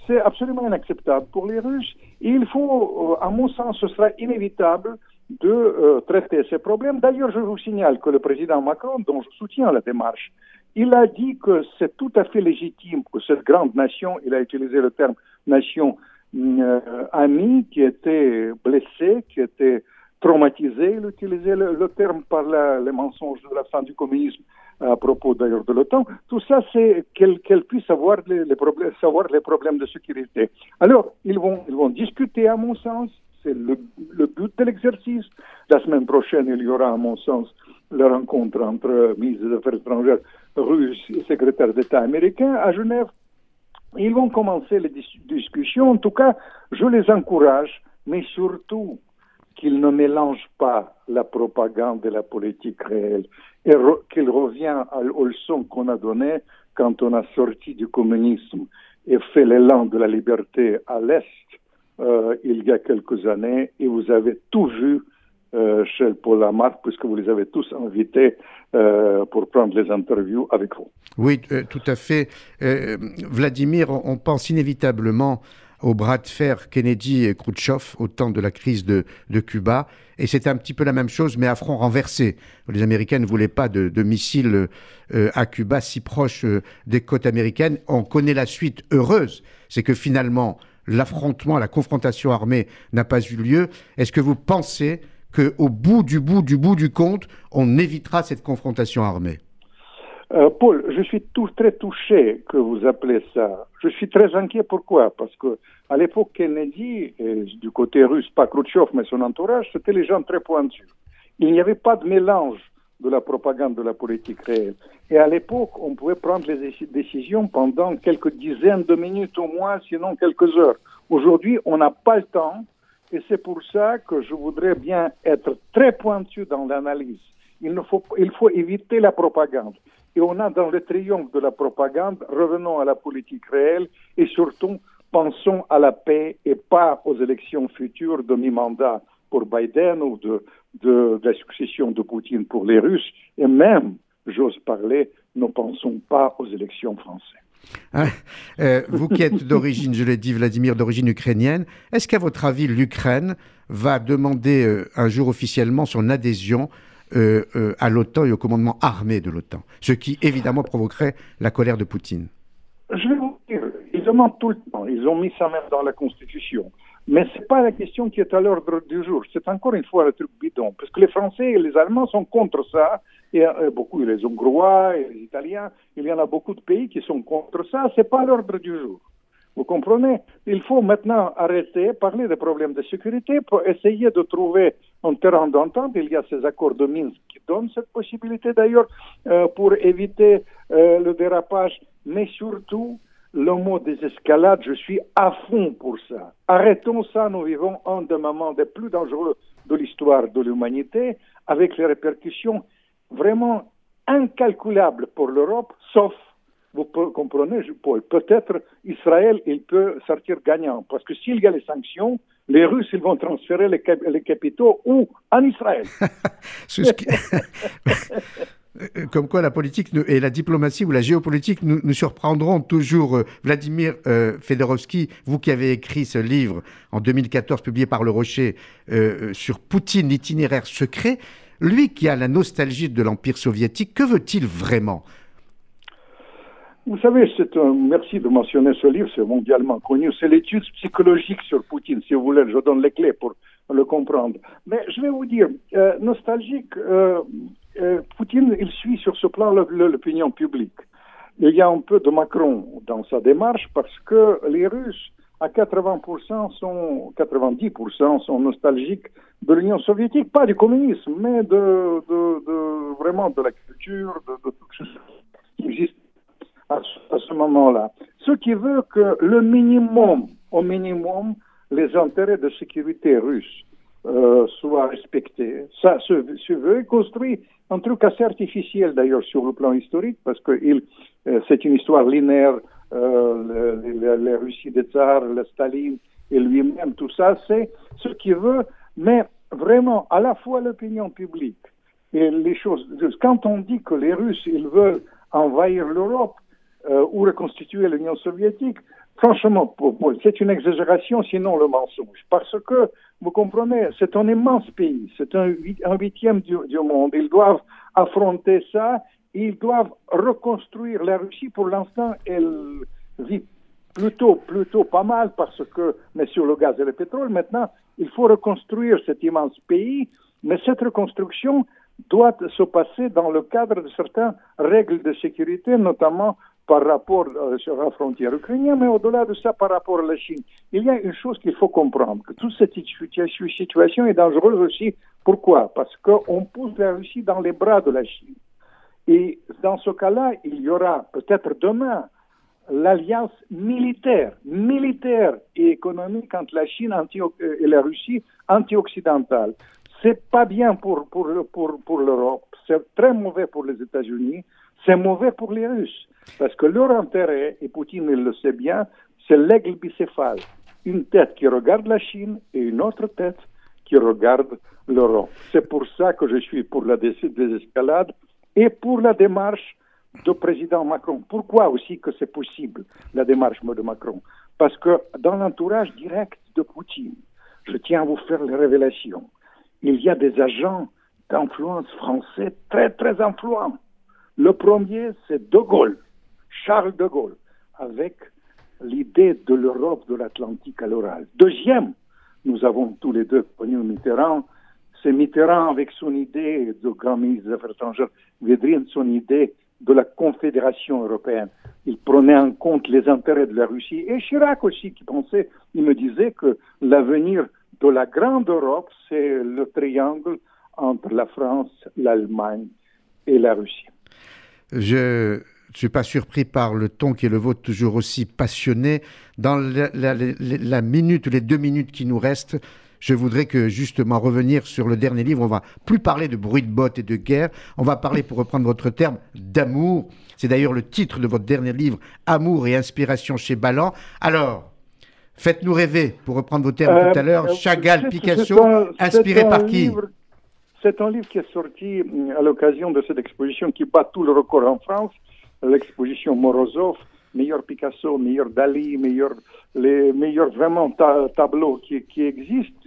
C'est absolument inacceptable pour les Russes. Et il faut, à mon sens, ce sera inévitable de euh, traiter ces problèmes. D'ailleurs, je vous signale que le président Macron, dont je soutiens la démarche, il a dit que c'est tout à fait légitime que cette grande nation, il a utilisé le terme nation euh, amie, qui était blessée, qui était traumatisée, il a utilisé le, terme par les mensonges de la fin du communisme à propos d'ailleurs de l'OTAN. Tout ça, c'est qu'elle puisse avoir les, savoir les problèmes de sécurité. Alors, ils vont, ils vont discuter, à mon sens, c'est le, but de l'exercice. La semaine prochaine, il y aura, à mon sens, la rencontre entre ministre des Affaires étrangères russe et secrétaire d'État américain à Genève. Ils vont commencer les discussions. En tout cas, je les encourage, mais surtout qu'ils ne mélangent pas la propagande et la politique réelle et qu'ils reviennent aux leçons qu'on a données quand on a sorti du communisme et fait l'élan de la liberté à l'Est euh, il y a quelques années et vous avez tout vu euh, chez Paul Lamarck puisque vous les avez tous invités euh, pour prendre les interviews avec vous. Oui, tout à fait. Vladimir, on pense inévitablement au bras de fer Kennedy et Khrouchtchev au temps de la crise de, Cuba. Et c'est un petit peu la même chose, mais à front renversé. Les Américains ne voulaient pas de, missiles à Cuba si proche des côtes américaines. On connaît la suite heureuse. C'est que finalement, l'affrontement, la confrontation armée n'a pas eu lieu. Est-ce que vous pensez qu'au bout du bout du bout du compte, on évitera cette confrontation armée? Euh, Paul, je suis tout, très touché que vous appelez ça. Je suis très inquiet. Pourquoi? Parce que à l'époque Kennedy, du côté russe, pas Khrouchtchev, mais son entourage, c'était les gens très pointus. Il n'y avait pas de mélange de la propagande de la politique réelle. Et à l'époque, on pouvait prendre les décisions pendant quelques dizaines de minutes au moins, sinon quelques heures. Aujourd'hui, on n'a pas le temps, et c'est pour ça que je voudrais bien être très pointu dans l'analyse. Il, faut, il faut éviter la propagande. Et on a dans le triomphe de la propagande, revenons à la politique réelle et surtout pensons à la paix et pas aux élections futures de mi-mandat pour Biden ou de, la succession de Poutine pour les Russes, et même, j'ose parler, ne pensons pas aux élections françaises. Ah, euh, vous qui êtes d'origine, je l'ai dit, Vladimir, d'origine ukrainienne, est-ce qu'à votre avis, l'Ukraine va demander euh, un jour officiellement son adhésion euh, à l'OTAN et au commandement armé de l'OTAN Ce qui, évidemment, provoquerait la colère de Poutine. Je vais vous dire, ils demandent tout le temps. Ils ont mis ça même dans la Constitution. Mais ce n'est pas la question qui est à l'ordre du jour. C'est encore une fois le truc bidon. Parce que les Français et les Allemands sont contre ça. Et euh, beaucoup, les Hongrois et les Italiens, il y en a beaucoup de pays qui sont contre ça. Ce n'est pas à l'ordre du jour. Vous comprenez? Il faut maintenant arrêter, parler des problèmes de sécurité pour essayer de trouver un terrain d'entente. Il y a ces accords de Minsk qui donnent cette possibilité d'ailleurs euh, pour éviter euh, le dérapage, mais surtout le mot désescalade, je suis à fond pour ça. Arrêtons ça, nous vivons un des moments les plus dangereux de l'histoire de l'humanité, avec les répercussions vraiment incalculables pour l'Europe, sauf vous comprenez, peut-être Israël, il peut sortir gagnant. Parce que s'il y a les sanctions, les Russes, ils vont transférer les, capitaux où? En Israël. Comme quoi la politique et la diplomatie ou la géopolitique nous, surprendront toujours. Vladimir euh, Fedorovski, vous qui avez écrit ce livre en 2014 publié par Le Rocher euh, sur Poutine, l'itinéraire secret, lui qui a la nostalgie de l'Empire soviétique, que veut-il vraiment? Vous savez, c'est un, merci de mentionner ce livre, c'est mondialement connu. C'est l'étude psychologique sur Poutine, si vous voulez. Je donne les clés pour le comprendre. Mais je vais vous dire, euh, nostalgique, euh, euh, Poutine, il suit sur ce plan l'opinion publique. Il y a un peu de Macron dans sa démarche parce que les Russes, à 80% sont, 90% sont nostalgiques de l'Union soviétique, pas du communisme, mais de, de, de vraiment de la culture, de, de tout ce qui existe à, ce moment-là. Ce qui veut que le minimum, au minimum, les intérêts de sécurité russes euh, soient respectés. Ça se, veut construit un truc assez artificiel d'ailleurs sur le plan historique parce que euh, c'est une histoire linéaire. Euh, les, Russies des tsars, le Staline et lui-même, tout ça, c'est ce qu'il veut, mais vraiment à la fois l'opinion publique et les choses. Quand on dit que les Russes ils veulent envahir l'Europe, euh, ou reconstituer l'Union soviétique. Franchement, c'est une exagération, sinon le mensonge. Parce que, vous comprenez, c'est un immense pays, c'est un, huitième du, monde. Ils doivent affronter ça, ils doivent reconstruire la Russie. Pour l'instant, elle vit plutôt, plutôt pas mal parce que, mais sur le gaz et le pétrole, maintenant, il faut reconstruire cet immense pays, mais cette reconstruction doit se passer dans le cadre de certaines règles de sécurité, notamment par rapport euh, sur la frontière ukrainienne, mais au-delà de ça, par rapport à la Chine. Il y a une chose qu'il faut comprendre, que toute cette situation est dangereuse aussi. Pourquoi? Parce qu'on pousse la Russie dans les bras de la Chine. Et dans ce cas-là, il y aura peut-être demain l'alliance militaire, militaire et économique entre la Chine euh, et la Russie anti-occidentale. C'est pas bien pour, pour, pour, pour l'Europe, c'est très mauvais pour les États-Unis, c'est mauvais pour les Russes. Parce que leur intérêt, et Poutine il le sait bien, c'est l'aigle bicéphale. Une tête qui regarde la Chine et une autre tête qui regarde l'Europe. C'est pour ça que je suis pour la désescalade et pour la démarche du président Macron. Pourquoi aussi que c'est possible, la démarche de Macron? Parce que dans l'entourage direct de Poutine, je tiens à vous faire les révélations, il y a des agents d'influence français très très influents. Le premier, c'est De Gaulle. Charles de Gaulle, avec l'idée de l'Europe de l'Atlantique à l'oral. Deuxième, nous avons tous les deux connu Mitterrand. C'est Mitterrand avec son idée de grand ministre des Affaires étrangères, Védrine, son idée de la Confédération européenne. Il prenait en compte les intérêts de la Russie. Et Chirac aussi, qui pensait, il me disait que l'avenir de la grande Europe, c'est le triangle entre la France, l'Allemagne et la Russie. Je ne suis pas surpris par le ton qui est le vôtre, toujours aussi passionné. Dans la, minute, les deux minutes qui nous restent, je voudrais que justement revenir sur le dernier livre. On va plus parler de bruit de bottes et de guerre. On va parler, pour reprendre votre terme, d'amour. C'est d'ailleurs le titre de votre dernier livre, Amour et inspiration chez Ballant. Alors, faites-nous rêver, pour reprendre vos termes tout à l'heure. Euh, Chagall, Picasso, inspiré par qui? C'est un livre qui est sorti euh, à l'occasion de cette exposition qui bat tout le record en France l'exposition Morozov, meilleur Picasso, meilleur Dali, meilleur, les meilleurs vraiment tableaux qui, qui existent,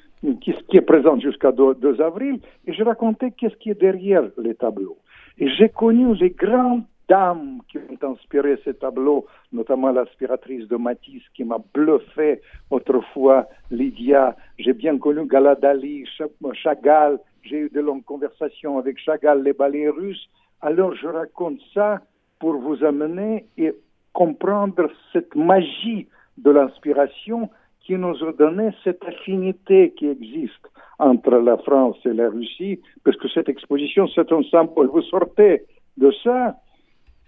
qui, est présent jusqu'à 2, avril, et je racontais qu'est-ce qui est derrière les tableaux. Et j'ai connu les grandes dames qui ont inspiré ces tableaux, notamment l'aspiratrice de Matisse qui m'a bluffé autrefois, Lydia. J'ai bien connu Galadali, Chagall. J'ai eu de longues conversations avec Chagall, les ballets russes. Alors je raconte ça pour vous amener et comprendre cette magie de l'inspiration qui nous a donné cette affinité qui existe entre la France et la Russie, parce que cette exposition, c'est un symbole. Vous sortez de ça,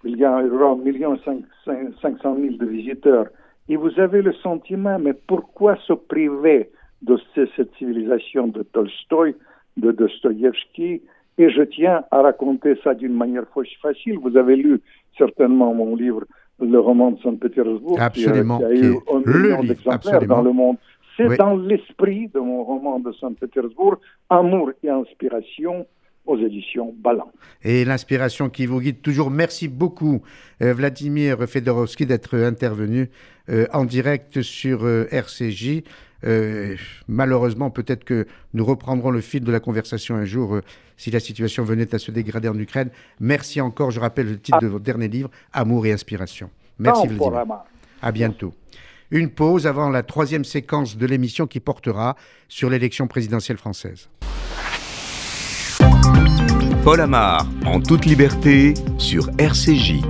il y a environ 1 500 000 de visiteurs, et vous avez le sentiment, mais pourquoi se priver de cette civilisation de Tolstoï, de Dostoïevski Et je tiens à raconter ça d'une manière facile. Vous avez lu certainement mon livre le roman de Saint-Pétersbourg, absolument, qui, a, eu un million d'exemplaires dans le monde. C'est dans l'esprit de mon roman de Saint-Pétersbourg, Amour et inspiration aux éditions Ballant. Et l'inspiration qui vous guide toujours. Merci beaucoup, euh, Vladimir Fedorovski, d'être intervenu euh, en direct sur euh, RCJ. Malheureusement, peut-être que nous reprendrons le fil de la conversation un jour si la situation venait à se dégrader en Ukraine. Merci encore. Je rappelle le titre de votre dernier livre, Amour et inspiration. Merci, Vladimir. À bientôt. Une pause avant la troisième séquence de l'émission qui portera sur l'élection présidentielle française. Paul Amar, en toute liberté, sur RCJ.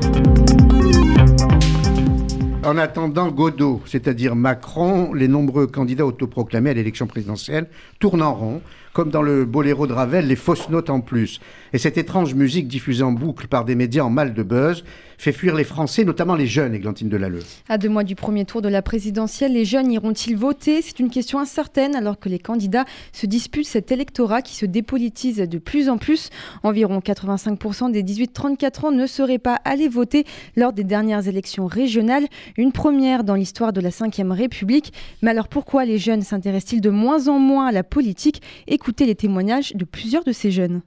En attendant Godot, c'est-à-dire Macron, les nombreux candidats autoproclamés à l'élection présidentielle tournent en rond comme dans le boléro de Ravel, les fausses notes en plus. Et cette étrange musique diffusée en boucle par des médias en mal de buzz fait fuir les Français, notamment les jeunes, Églantine Delalleux. À deux mois du premier tour de la présidentielle, les jeunes iront-ils voter? C'est une question incertaine alors que les candidats se disputent cet électorat qui se dépolitise de plus en plus. Environ 85% des 18-34 ans ne seraient pas allés voter lors des dernières élections régionales, une première dans l'histoire de la Ve République. Mais alors pourquoi les jeunes s'intéressent-ils de moins en moins à la politique? Écoutez les témoignages de plusieurs de ces jeunes.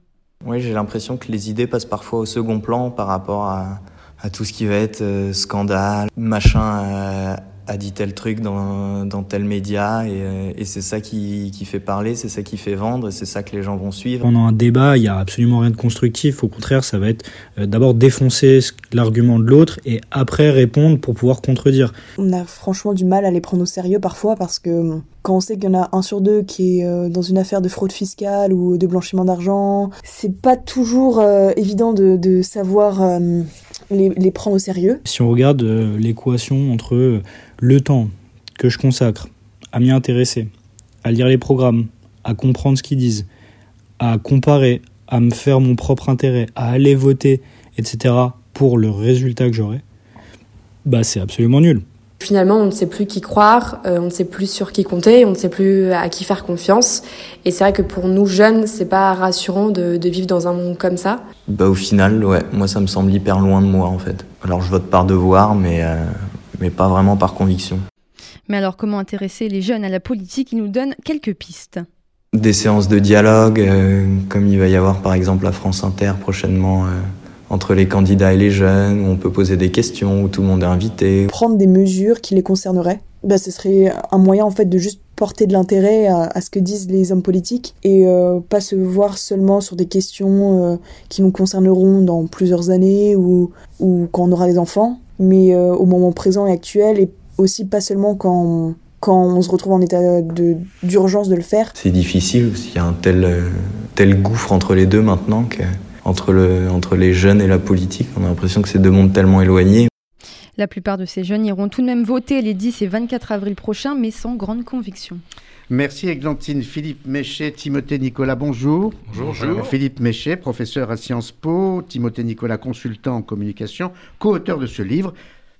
Oui, j'ai l'impression que les idées passent parfois au second plan par rapport à, à tout ce qui va être euh, scandale, machin euh, a dit tel truc dans, dans tel média et, euh, et c'est ça qui, qui, fait parler, c'est ça qui fait vendre et c'est ça que les gens vont suivre. Pendant un débat, il n'y a absolument rien de constructif. Au contraire, ça va être d'abord défoncer l'argument de l'autre et après répondre pour pouvoir contredire. On a franchement du mal à les prendre au sérieux parfois parce que quand on sait qu'il y en a un sur deux qui est dans une affaire de fraude fiscale ou de blanchiment d'argent, c'est pas toujours évident de, de savoir les, prend au sérieux. Si on regarde euh, l'équation entre euh, le temps que je consacre à m'y intéresser, à lire les programmes, à comprendre ce qu'ils disent, à comparer, à me faire mon propre intérêt, à aller voter, etc., pour le résultat que j'aurai, bah c'est absolument nul. Finalement, on ne sait plus qui croire, euh, on ne sait plus sur qui compter, on ne sait plus à qui faire confiance. Et c'est vrai que pour nous jeunes, c'est pas rassurant de, vivre dans un monde comme ça. Bah au final, ouais, moi ça me semble hyper loin de moi en fait. Alors je vote par devoir, mais euh, mais pas vraiment par conviction. Mais alors comment intéresser les jeunes à la politique Il nous donne quelques pistes? Des séances de dialogue, euh, comme il va y avoir par exemple à France Inter prochainement entre les candidats et les jeunes, où on peut poser des questions, où tout le monde est invité. Prendre des mesures qui les concerneraient, bah, ce serait un moyen en fait de juste porter de l'intérêt à, ce que disent les hommes politiques et euh, pas se voir seulement sur des questions euh, qui nous concerneront dans plusieurs années ou, ou quand on aura des enfants, mais euh, au moment présent et actuel et aussi pas seulement quand on, quand on se retrouve en état d'urgence de, le faire. C'est difficile, il y a un tel, tel gouffre entre les deux maintenant que entre, le, entre les jeunes et la politique. On a l'impression que c'est deux mondes tellement éloignés. La plupart de ces jeunes iront tout de même voter les 10 et 24 avril prochains, mais sans grande conviction. Merci Églantine. Philippe Méchet, Timothée Nicolas, bonjour. Bonjour. Philippe Méchet, professeur à Sciences Po, Timothée Nicolas, consultant en communication, co-auteur de ce livre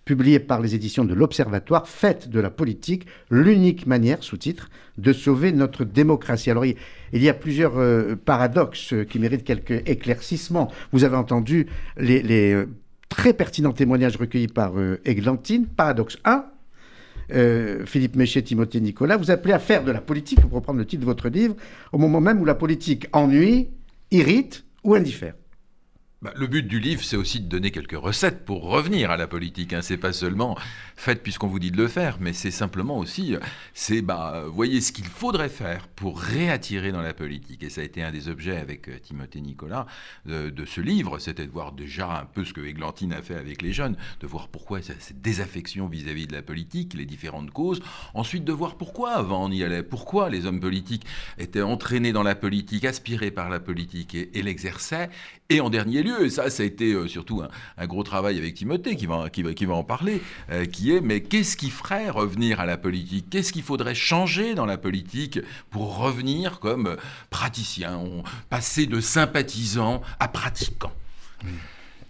publié par les éditions de l'Observatoire, Faites de la politique, l'unique manière, sous-titre, de sauver notre démocratie. Alors, il, y a plusieurs euh, paradoxes qui méritent quelques éclaircissements. Vous avez entendu les, euh, très pertinents témoignages recueillis par euh, Églantine. Paradoxe 1, Philippe Méchet, Timothée Nicolas, vous appelez à faire de la politique, pour reprendre le titre de votre livre, au moment même où la politique ennuie, irrite ou indiffère. Bah, le but du livre, c'est aussi de donner quelques recettes pour revenir à la politique. Hein. C'est pas seulement faites puisqu'on vous dit de le faire, mais c'est simplement aussi, c'est bah, voyez ce qu'il faudrait faire pour réattirer dans la politique. Et ça a été un des objets avec euh, Timothée Nicolas de, ce livre, c'était de voir déjà un peu ce que Églantine a fait avec les jeunes, de voir pourquoi cette désaffection vis-à-vis de la politique, les différentes causes. Ensuite, de voir pourquoi avant on y allait, pourquoi les hommes politiques étaient entraînés dans la politique, aspirés par la politique et l'exerçaient Et en dernier lieu, et ça, ça a été euh, surtout un, gros travail avec Timothée qui va, en parler, euh, qui est, mais qu'est-ce qui ferait revenir à la politique? Qu'est-ce qu'il faudrait changer dans la politique pour revenir comme praticien, passer de sympathisant à pratiquant?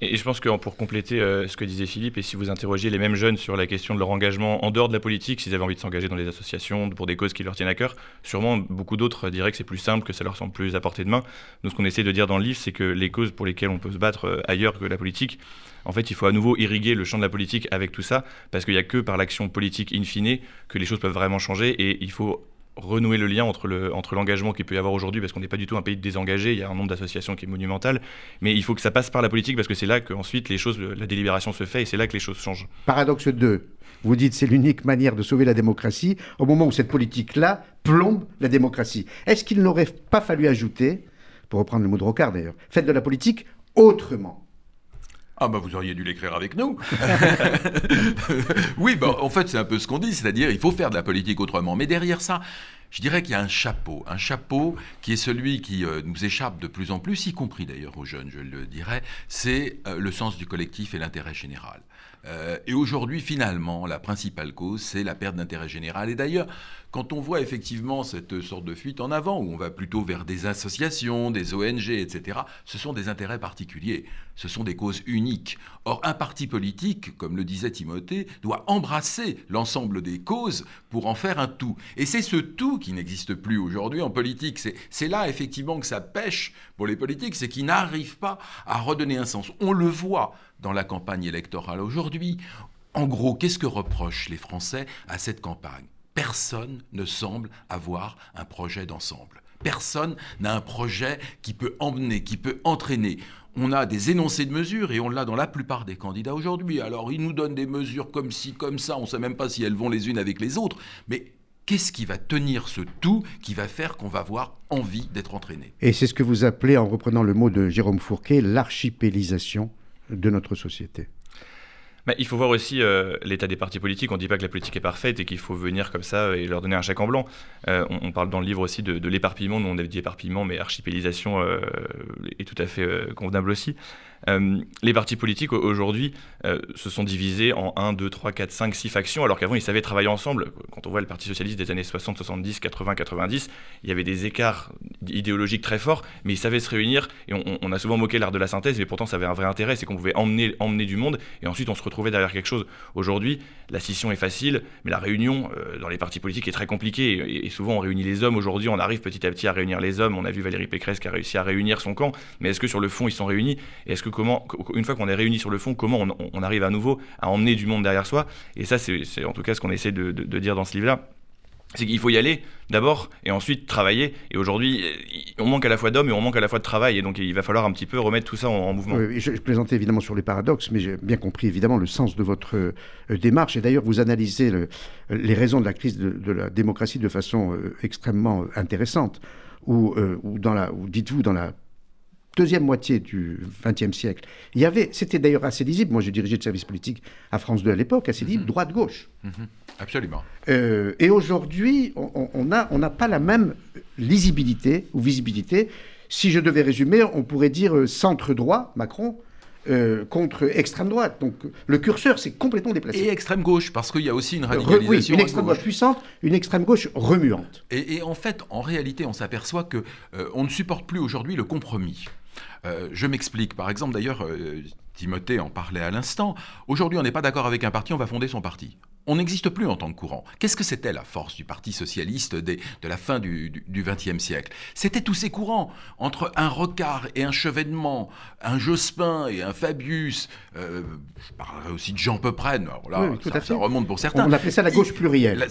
Et je pense que pour compléter euh, ce que disait Philippe, et si vous interrogez les mêmes jeunes sur la question de leur engagement en dehors de la politique, s'ils avaient envie de s'engager dans les associations pour des causes qui leur tiennent à cœur, sûrement beaucoup d'autres diraient que c'est plus simple, que ça leur semble plus à portée de main. Nous, ce qu'on essaie de dire dans le livre, c'est que les causes pour lesquelles on peut se battre euh, ailleurs que la politique, en fait, il faut à nouveau irriguer le champ de la politique avec tout ça, parce qu'il n'y a que par l'action politique in fine que les choses peuvent vraiment changer, et il faut renouer le lien entre, le, entre l'engagement qu'il peut y avoir aujourd'hui, parce qu'on n'est pas du tout un pays désengagé, il y a un nombre d'associations qui est monumental, mais il faut que ça passe par la politique, parce que c'est là qu'ensuite les choses, la délibération se fait, et c'est là que les choses changent. Paradoxe 2. Vous dites c'est l'unique manière de sauver la démocratie, au moment où cette politique-là plombe la démocratie. Est-ce qu'il n'aurait pas fallu ajouter, pour reprendre le mot de Rocard d'ailleurs, faites de la politique autrement ah bah vous auriez dû l'écrire avec nous. oui, bah en fait c'est un peu ce qu'on dit, c'est-à-dire il faut faire de la politique autrement. Mais derrière ça, je dirais qu'il y a un chapeau, un chapeau qui est celui qui euh, nous échappe de plus en plus, y compris d'ailleurs aux jeunes, je le dirais, c'est euh, le sens du collectif et l'intérêt général. Euh, et aujourd'hui, finalement, la principale cause, c'est la perte d'intérêt général. Et d'ailleurs, quand on voit effectivement cette sorte de fuite en avant, où on va plutôt vers des associations, des ONG, etc., ce sont des intérêts particuliers, ce sont des causes uniques. Or, un parti politique, comme le disait Timothée, doit embrasser l'ensemble des causes pour en faire un tout. Et c'est ce tout qui n'existe plus aujourd'hui en politique. C'est là, effectivement, que ça pêche pour les politiques, c'est qu'ils n'arrivent pas à redonner un sens. On le voit dans la campagne électorale aujourd'hui. En gros, qu'est-ce que reprochent les Français à cette campagne? Personne ne semble avoir un projet d'ensemble. Personne n'a un projet qui peut emmener, qui peut entraîner. On a des énoncés de mesures et on l'a dans la plupart des candidats aujourd'hui. Alors ils nous donnent des mesures comme ci, comme ça, on ne sait même pas si elles vont les unes avec les autres, mais qu'est-ce qui va tenir ce tout qui va faire qu'on va avoir envie d'être entraîné? Et c'est ce que vous appelez, en reprenant le mot de Jérôme Fourquet, l'archipélisation de notre société. Il faut voir aussi euh, l'état des partis politiques. On ne dit pas que la politique est parfaite et qu'il faut venir comme ça et leur donner un chèque en blanc. Euh, on, parle dans le livre aussi de, l'éparpillement. Nous, on a dit éparpillement, mais archipélisation euh, est tout à fait convenable aussi. Euh, les partis politiques aujourd'hui euh, se sont divisés en 1, 2, 3, 4, 5, 6 factions, alors qu'avant ils savaient travailler ensemble. Quand on voit le Parti socialiste des années 60, 70, 80, 90, il y avait des écarts idéologiques très forts, mais ils savaient se réunir et on, a souvent moqué l'art de la synthèse, mais pourtant ça avait un vrai intérêt, c'est qu'on pouvait emmener, emmener du monde et ensuite on se retrouvait derrière quelque chose. Aujourd'hui, la scission est facile, mais la réunion euh, dans les partis politiques est très compliquée et, souvent on réunit les hommes. Aujourd'hui, on arrive petit à petit à réunir les hommes. On a vu Valérie Pécresse qui a réussi à réunir son camp, mais est-ce que sur le fond ils sont réunis? Comment, une fois qu'on est réunis sur le fond, comment on, arrive à nouveau à emmener du monde derrière soi. Et ça, c'est en tout cas ce qu'on essaie de, dire dans ce livre-là c'est qu'il faut y aller d'abord et ensuite travailler. Et aujourd'hui, on manque à la fois d'hommes et on manque à la fois de travail. Et donc, il va falloir un petit peu remettre tout ça en, mouvement. je, je, plaisantais évidemment sur les paradoxes, mais j'ai bien compris évidemment le sens de votre euh, démarche. Et d'ailleurs, vous analysez les raisons de la crise de, la démocratie de façon euh, extrêmement intéressante. Ou, euh, dans la, dites-vous, dans la deuxième moitié du XXe siècle, il y avait, c'était d'ailleurs assez lisible, moi j'ai dirigé le service politique à France 2 à l'époque, assez lisible, mhm. droite-gauche. Mhm. Absolument. Euh, et aujourd'hui, on n'a on pas la même lisibilité ou visibilité. Si je devais résumer, on pourrait dire euh, centre-droit, Macron, euh, contre extrême droite. Donc le curseur s'est complètement déplacé. Et extrême gauche, parce qu'il y a aussi une radicalisation. oui, une extrême gauche puissante, une extrême gauche remuante. Et, en fait, en réalité, on s'aperçoit que on ne supporte plus aujourd'hui le compromis. Euh, je m'explique. Par exemple, d'ailleurs, euh, Timothée en parlait à l'instant. Aujourd'hui, on n'est pas d'accord avec un parti, on va fonder son parti on n'existe plus en tant que courant. Qu'est-ce que c'était la force du Parti socialiste de la fin du XXe siècle? C'était tous ces courants, entre un Rocard et un Chevènement, un Jospin et un Fabius, euh, je parlerai aussi de Jean Peuprenne, oui, ça, ça, remonte pour certains. On appelait ça la gauche plurielle.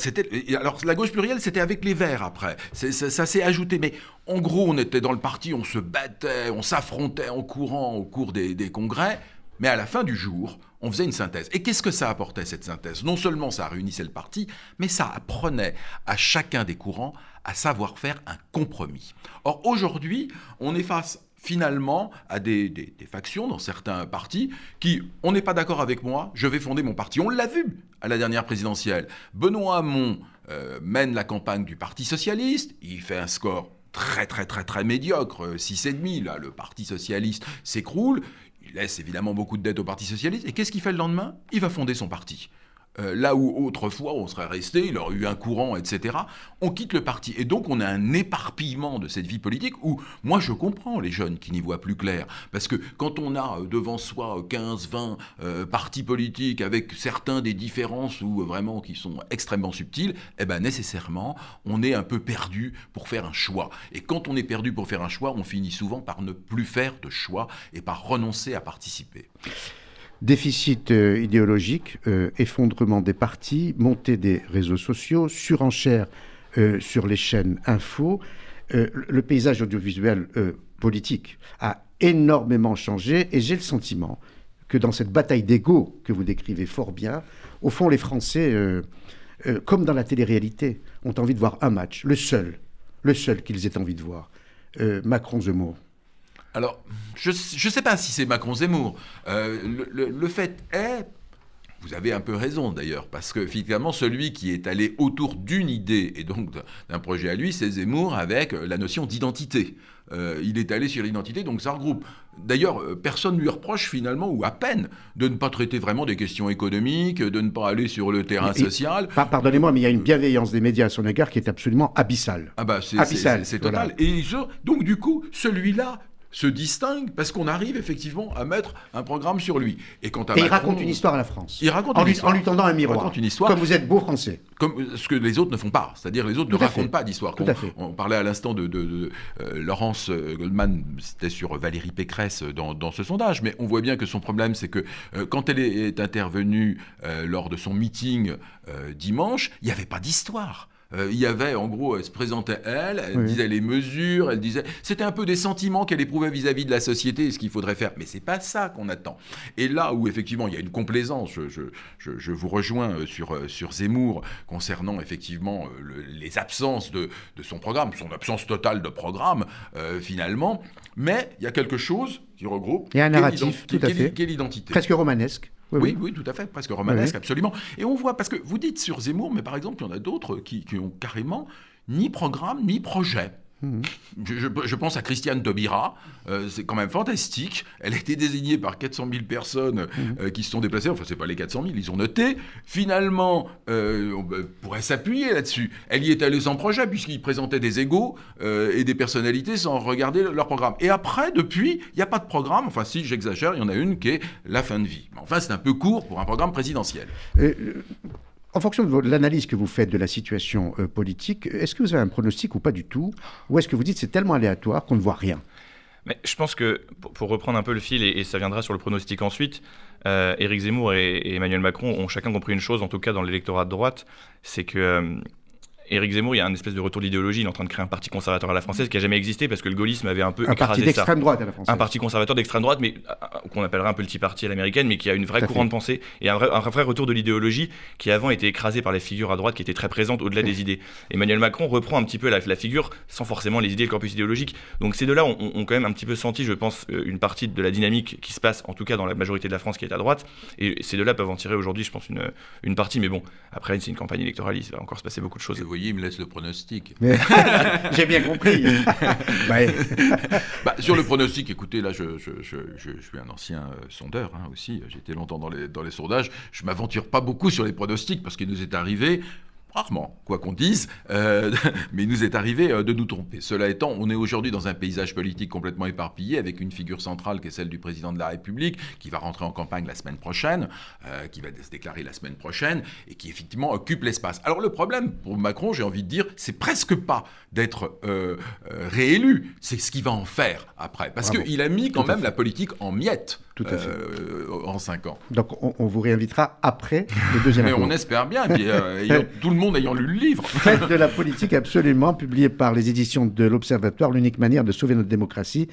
alors la gauche plurielle, c'était avec les Verts après, ça, ça s'est ajouté, mais en gros, on était dans le parti, on se battait, on s'affrontait en courant au cours des, des congrès, mais à la fin du jour, on faisait une synthèse. Et qu'est-ce que ça apportait, cette synthèse? Non seulement ça réunissait le parti, mais ça apprenait à chacun des courants à savoir faire un compromis. Or, aujourd'hui, on est face finalement à des, factions dans certains partis qui, on n'est pas d'accord avec moi, je vais fonder mon parti. On l'a vu à la dernière présidentielle. Benoît Hamon euh, mène la campagne du Parti socialiste, il fait un score très très très très médiocre, 6,5, là, le Parti socialiste s'écroule, il laisse évidemment beaucoup de dettes au Parti socialiste, et qu'est-ce qu'il fait le lendemain? Il va fonder son parti. Euh, là où autrefois on serait resté, il aurait eu un courant, etc., on quitte le parti. Et donc on a un éparpillement de cette vie politique où moi je comprends les jeunes qui n'y voient plus clair. Parce que quand on a euh, devant soi 15, 20 euh, partis politiques avec certains des différences ou vraiment qui sont extrêmement subtiles, eh ben nécessairement on est un peu perdu pour faire un choix. Et quand on est perdu pour faire un choix, on finit souvent par ne plus faire de choix et par renoncer à participer. Déficit euh, idéologique, euh, effondrement des partis, montée des réseaux sociaux, surenchère euh, sur les chaînes info. le paysage audiovisuel politique a énormément changé et j'ai le sentiment que dans cette bataille d'ego que vous décrivez fort bien, au fond, les Français, comme dans la télé-réalité, ont envie de voir un match, le seul, le seul qu'ils aient envie de voir. Macron-Zemmour. Alors, je ne sais pas si c'est Macron-Zemmour. Euh, le, fait est, vous avez un peu raison d'ailleurs, parce que finalement, celui qui est allé autour d'une idée et donc d'un projet à lui, c'est Zemmour avec la notion d'identité. Euh, il est allé sur l'identité, donc ça regroupe. D'ailleurs, euh, personne ne lui reproche finalement, ou à peine, de ne pas traiter vraiment des questions économiques, de ne pas aller sur le terrain social. Pardonnez-moi, mais il y a une bienveillance des médias à son égard qui est absolument abyssale. Ah bah c'est total. Et donc du coup, celui-là se distingue parce qu'on arrive effectivement à mettre un programme sur lui. Et, quand il raconte une histoire à la France. Il raconte en, une lui, histoire. en lui tendant un miroir. raconte une histoire. Comme vous êtes beau français. Comme ce que les autres ne font pas. C'est-à-dire les autres ne racontent pas d'histoire. On, on, parlait à l'instant de, de, euh, Laurence euh, Goldman, c'était sur Valérie Pécresse dans, dans, ce sondage, mais on voit bien que son problème, c'est que euh, quand elle est, intervenue lors de son meeting dimanche, il n'y avait pas d'histoire. Euh, il y avait, en gros, elle se présentait elle, elle disait les mesures, elle disait. C'était un peu des sentiments qu'elle éprouvait vis-à-vis de la société et ce qu'il faudrait faire. Mais c'est pas ça qu'on attend. Et là où, effectivement, il y a une complaisance, je, je, je, vous rejoins euh, sur, euh, sur Zemmour concernant, effectivement, les absences de, de, son programme, son absence totale de programme, finalement. Mais il y a quelque chose qui regroupe. Il y a un narratif, tout à fait. Quelle identité Presque romanesque. Oui, oui, tout à fait, presque romanesque, absolument. Et on voit, parce que vous dites sur Zemmour, mais par exemple, il y en a d'autres qui, qui ont carrément ni programme, ni projet. Je, pense à Christiane Taubira, euh, c'est quand même fantastique. Elle a été désignée par 400 000 personnes euh, qui se sont déplacées. Enfin, c'est pas les 400 000, ils ont noté. Finalement, euh, on pourrait s'appuyer là-dessus. Elle y est allée sans projet, puisqu'ils présentaient des égaux et des personnalités sans regarder leur programme. Et après, depuis, il n'y a pas de programme. Enfin, si j'exagère, il y en a une qui est la fin de vie. Mais enfin, c'est un peu court pour un programme présidentiel. En fonction de l'analyse que vous faites de la situation euh, politique, est-ce que vous avez un pronostic ou pas du tout? Ou est-ce que vous dites c'est tellement aléatoire qu'on ne voit rien? Mais je pense que, pour, reprendre un peu le fil, et, ça viendra sur le pronostic ensuite, euh, Éric Zemmour et, Emmanuel Macron ont chacun compris une chose, en tout cas dans l'électorat de droite, c'est que euh, Éric Zemmour, il y a un espèce de retour d'idéologie. Il est en train de créer un parti conservateur à la française qui a jamais existé parce que le gaullisme avait un peu un parti d'extrême droite à la française. Un parti conservateur d'extrême droite, mais euh, euh, qu'on appellerait un petit parti à l'américaine, mais qui a une vraie courant de pensée et un vrai, un vrai retour de l'idéologie qui avant était écrasé par les figures à droite qui étaient très présentes au-delà des idées. Emmanuel Macron reprend un petit peu la, la, figure sans forcément les idées, le corpus idéologique. Donc ces deux-là ont, ont, quand même un petit peu senti, je pense, euh, une partie de la dynamique qui se passe, en tout cas dans la majorité de la France qui est à droite. Et ces deux-là peuvent en tirer aujourd'hui, je pense, une, une partie. Mais bon, après, c'est une campagne électorale, il va encore se passer beaucoup de choses. Il me laisse le pronostic J'ai bien compris. bah, sur le pronostic, écoutez, là, je, je, je, je suis un ancien euh, sondeur hein, aussi. J'étais longtemps dans les, dans les sondages. Je m'aventure pas beaucoup sur les pronostics parce qu'il nous est arrivé rarement, quoi qu'on dise, euh, mais il nous est arrivé euh, de nous tromper. Cela étant, on est aujourd'hui dans un paysage politique complètement éparpillé, avec une figure centrale qui est celle du président de la République, qui va rentrer en campagne la semaine prochaine, euh, qui va se déclarer la semaine prochaine, et qui effectivement occupe l'espace. Alors le problème pour Macron, j'ai envie de dire, c'est presque pas d'être réélu, c'est ce qu'il va en faire après. Parce qu'il a mis quand même la politique en miettes. Tout à fait. en cinq ans. Donc on, vous réinvitera après le deuxième Mais on espère bien, et puis, tout le monde ayant lu le livre. Faites de la politique absolument, publié par les éditions de l'Observatoire, l'unique manière de sauver notre démocratie.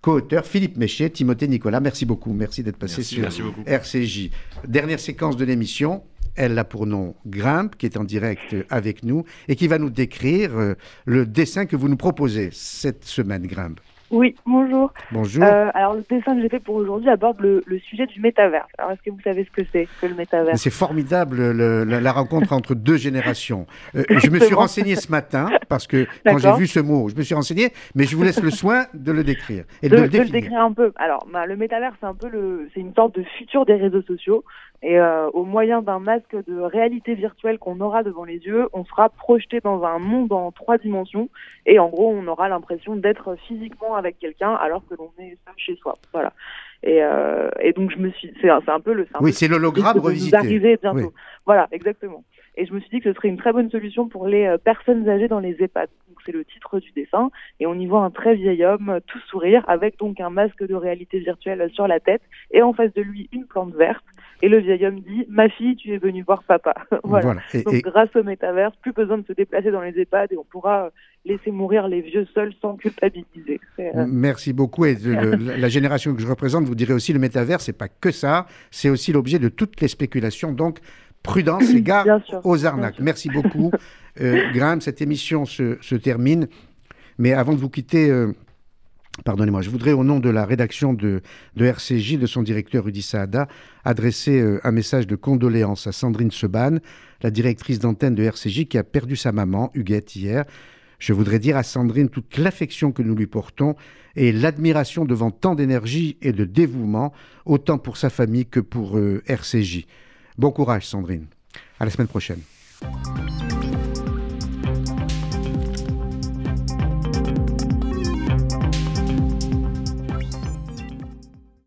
Co-auteur Philippe Méchet, Timothée Nicolas. Merci beaucoup. Merci d'être passé sur RCJ. Dernière séquence de l'émission. Elle a pour nom Grimpe, qui est en direct avec nous et qui va nous décrire euh, le dessin que vous nous proposez cette semaine, Grimpe. Oui, bonjour. Bonjour. Euh, alors, le dessin que j'ai fait pour aujourd'hui aborde le, le, sujet du métaverse. Alors, est-ce que vous savez ce que c'est que le métaverse C'est formidable le, la, la, rencontre entre deux générations. Euh, je me suis renseigné ce matin parce que quand j'ai vu ce mot, je me suis renseigné, mais je vous laisse le soin de le décrire et de, de, le, de le décrire un peu. Alors, bah, le métaverse, c'est un peu le, c'est une sorte de futur des réseaux sociaux. Et euh, au moyen d'un masque de réalité virtuelle qu'on aura devant les yeux, on sera projeté dans un monde en trois dimensions. Et en gros, on aura l'impression d'être physiquement avec quelqu'un alors que l'on est seul chez soi. Voilà. Et, euh, et donc je me suis, c'est un, un, peu le. oui, c'est l'hologramme revisité. Arriver bientôt. Oui. Voilà, exactement. Et je me suis dit que ce serait une très bonne solution pour les euh, personnes âgées dans les EHPAD. C'est le titre du dessin. Et on y voit un très vieil homme, euh, tout sourire, avec donc un masque de réalité virtuelle sur la tête, et en face de lui une plante verte. Et le vieil homme dit Ma fille, tu es venue voir papa. voilà. voilà. Et, Donc, et... grâce au métaverse, plus besoin de se déplacer dans les EHPAD et on pourra laisser mourir les vieux seuls sans culpabiliser. Euh... Merci beaucoup. Et le, la génération que je représente, vous direz aussi le métaverse, c'est pas que ça, c'est aussi l'objet de toutes les spéculations. Donc, prudence et garde aux arnaques. Merci beaucoup. euh, Graham, cette émission se, se, termine. Mais avant de vous quitter, euh, Pardonnez-moi, je voudrais, au nom de la rédaction de, de RCJ, de son directeur Rudy Saada, adresser euh, un message de condoléances à Sandrine Seban, la directrice d'antenne de RCJ, qui a perdu sa maman, Huguette, hier. Je voudrais dire à Sandrine toute l'affection que nous lui portons et l'admiration devant tant d'énergie et de dévouement, autant pour sa famille que pour RCJ. Bon courage, Sandrine. À la semaine prochaine.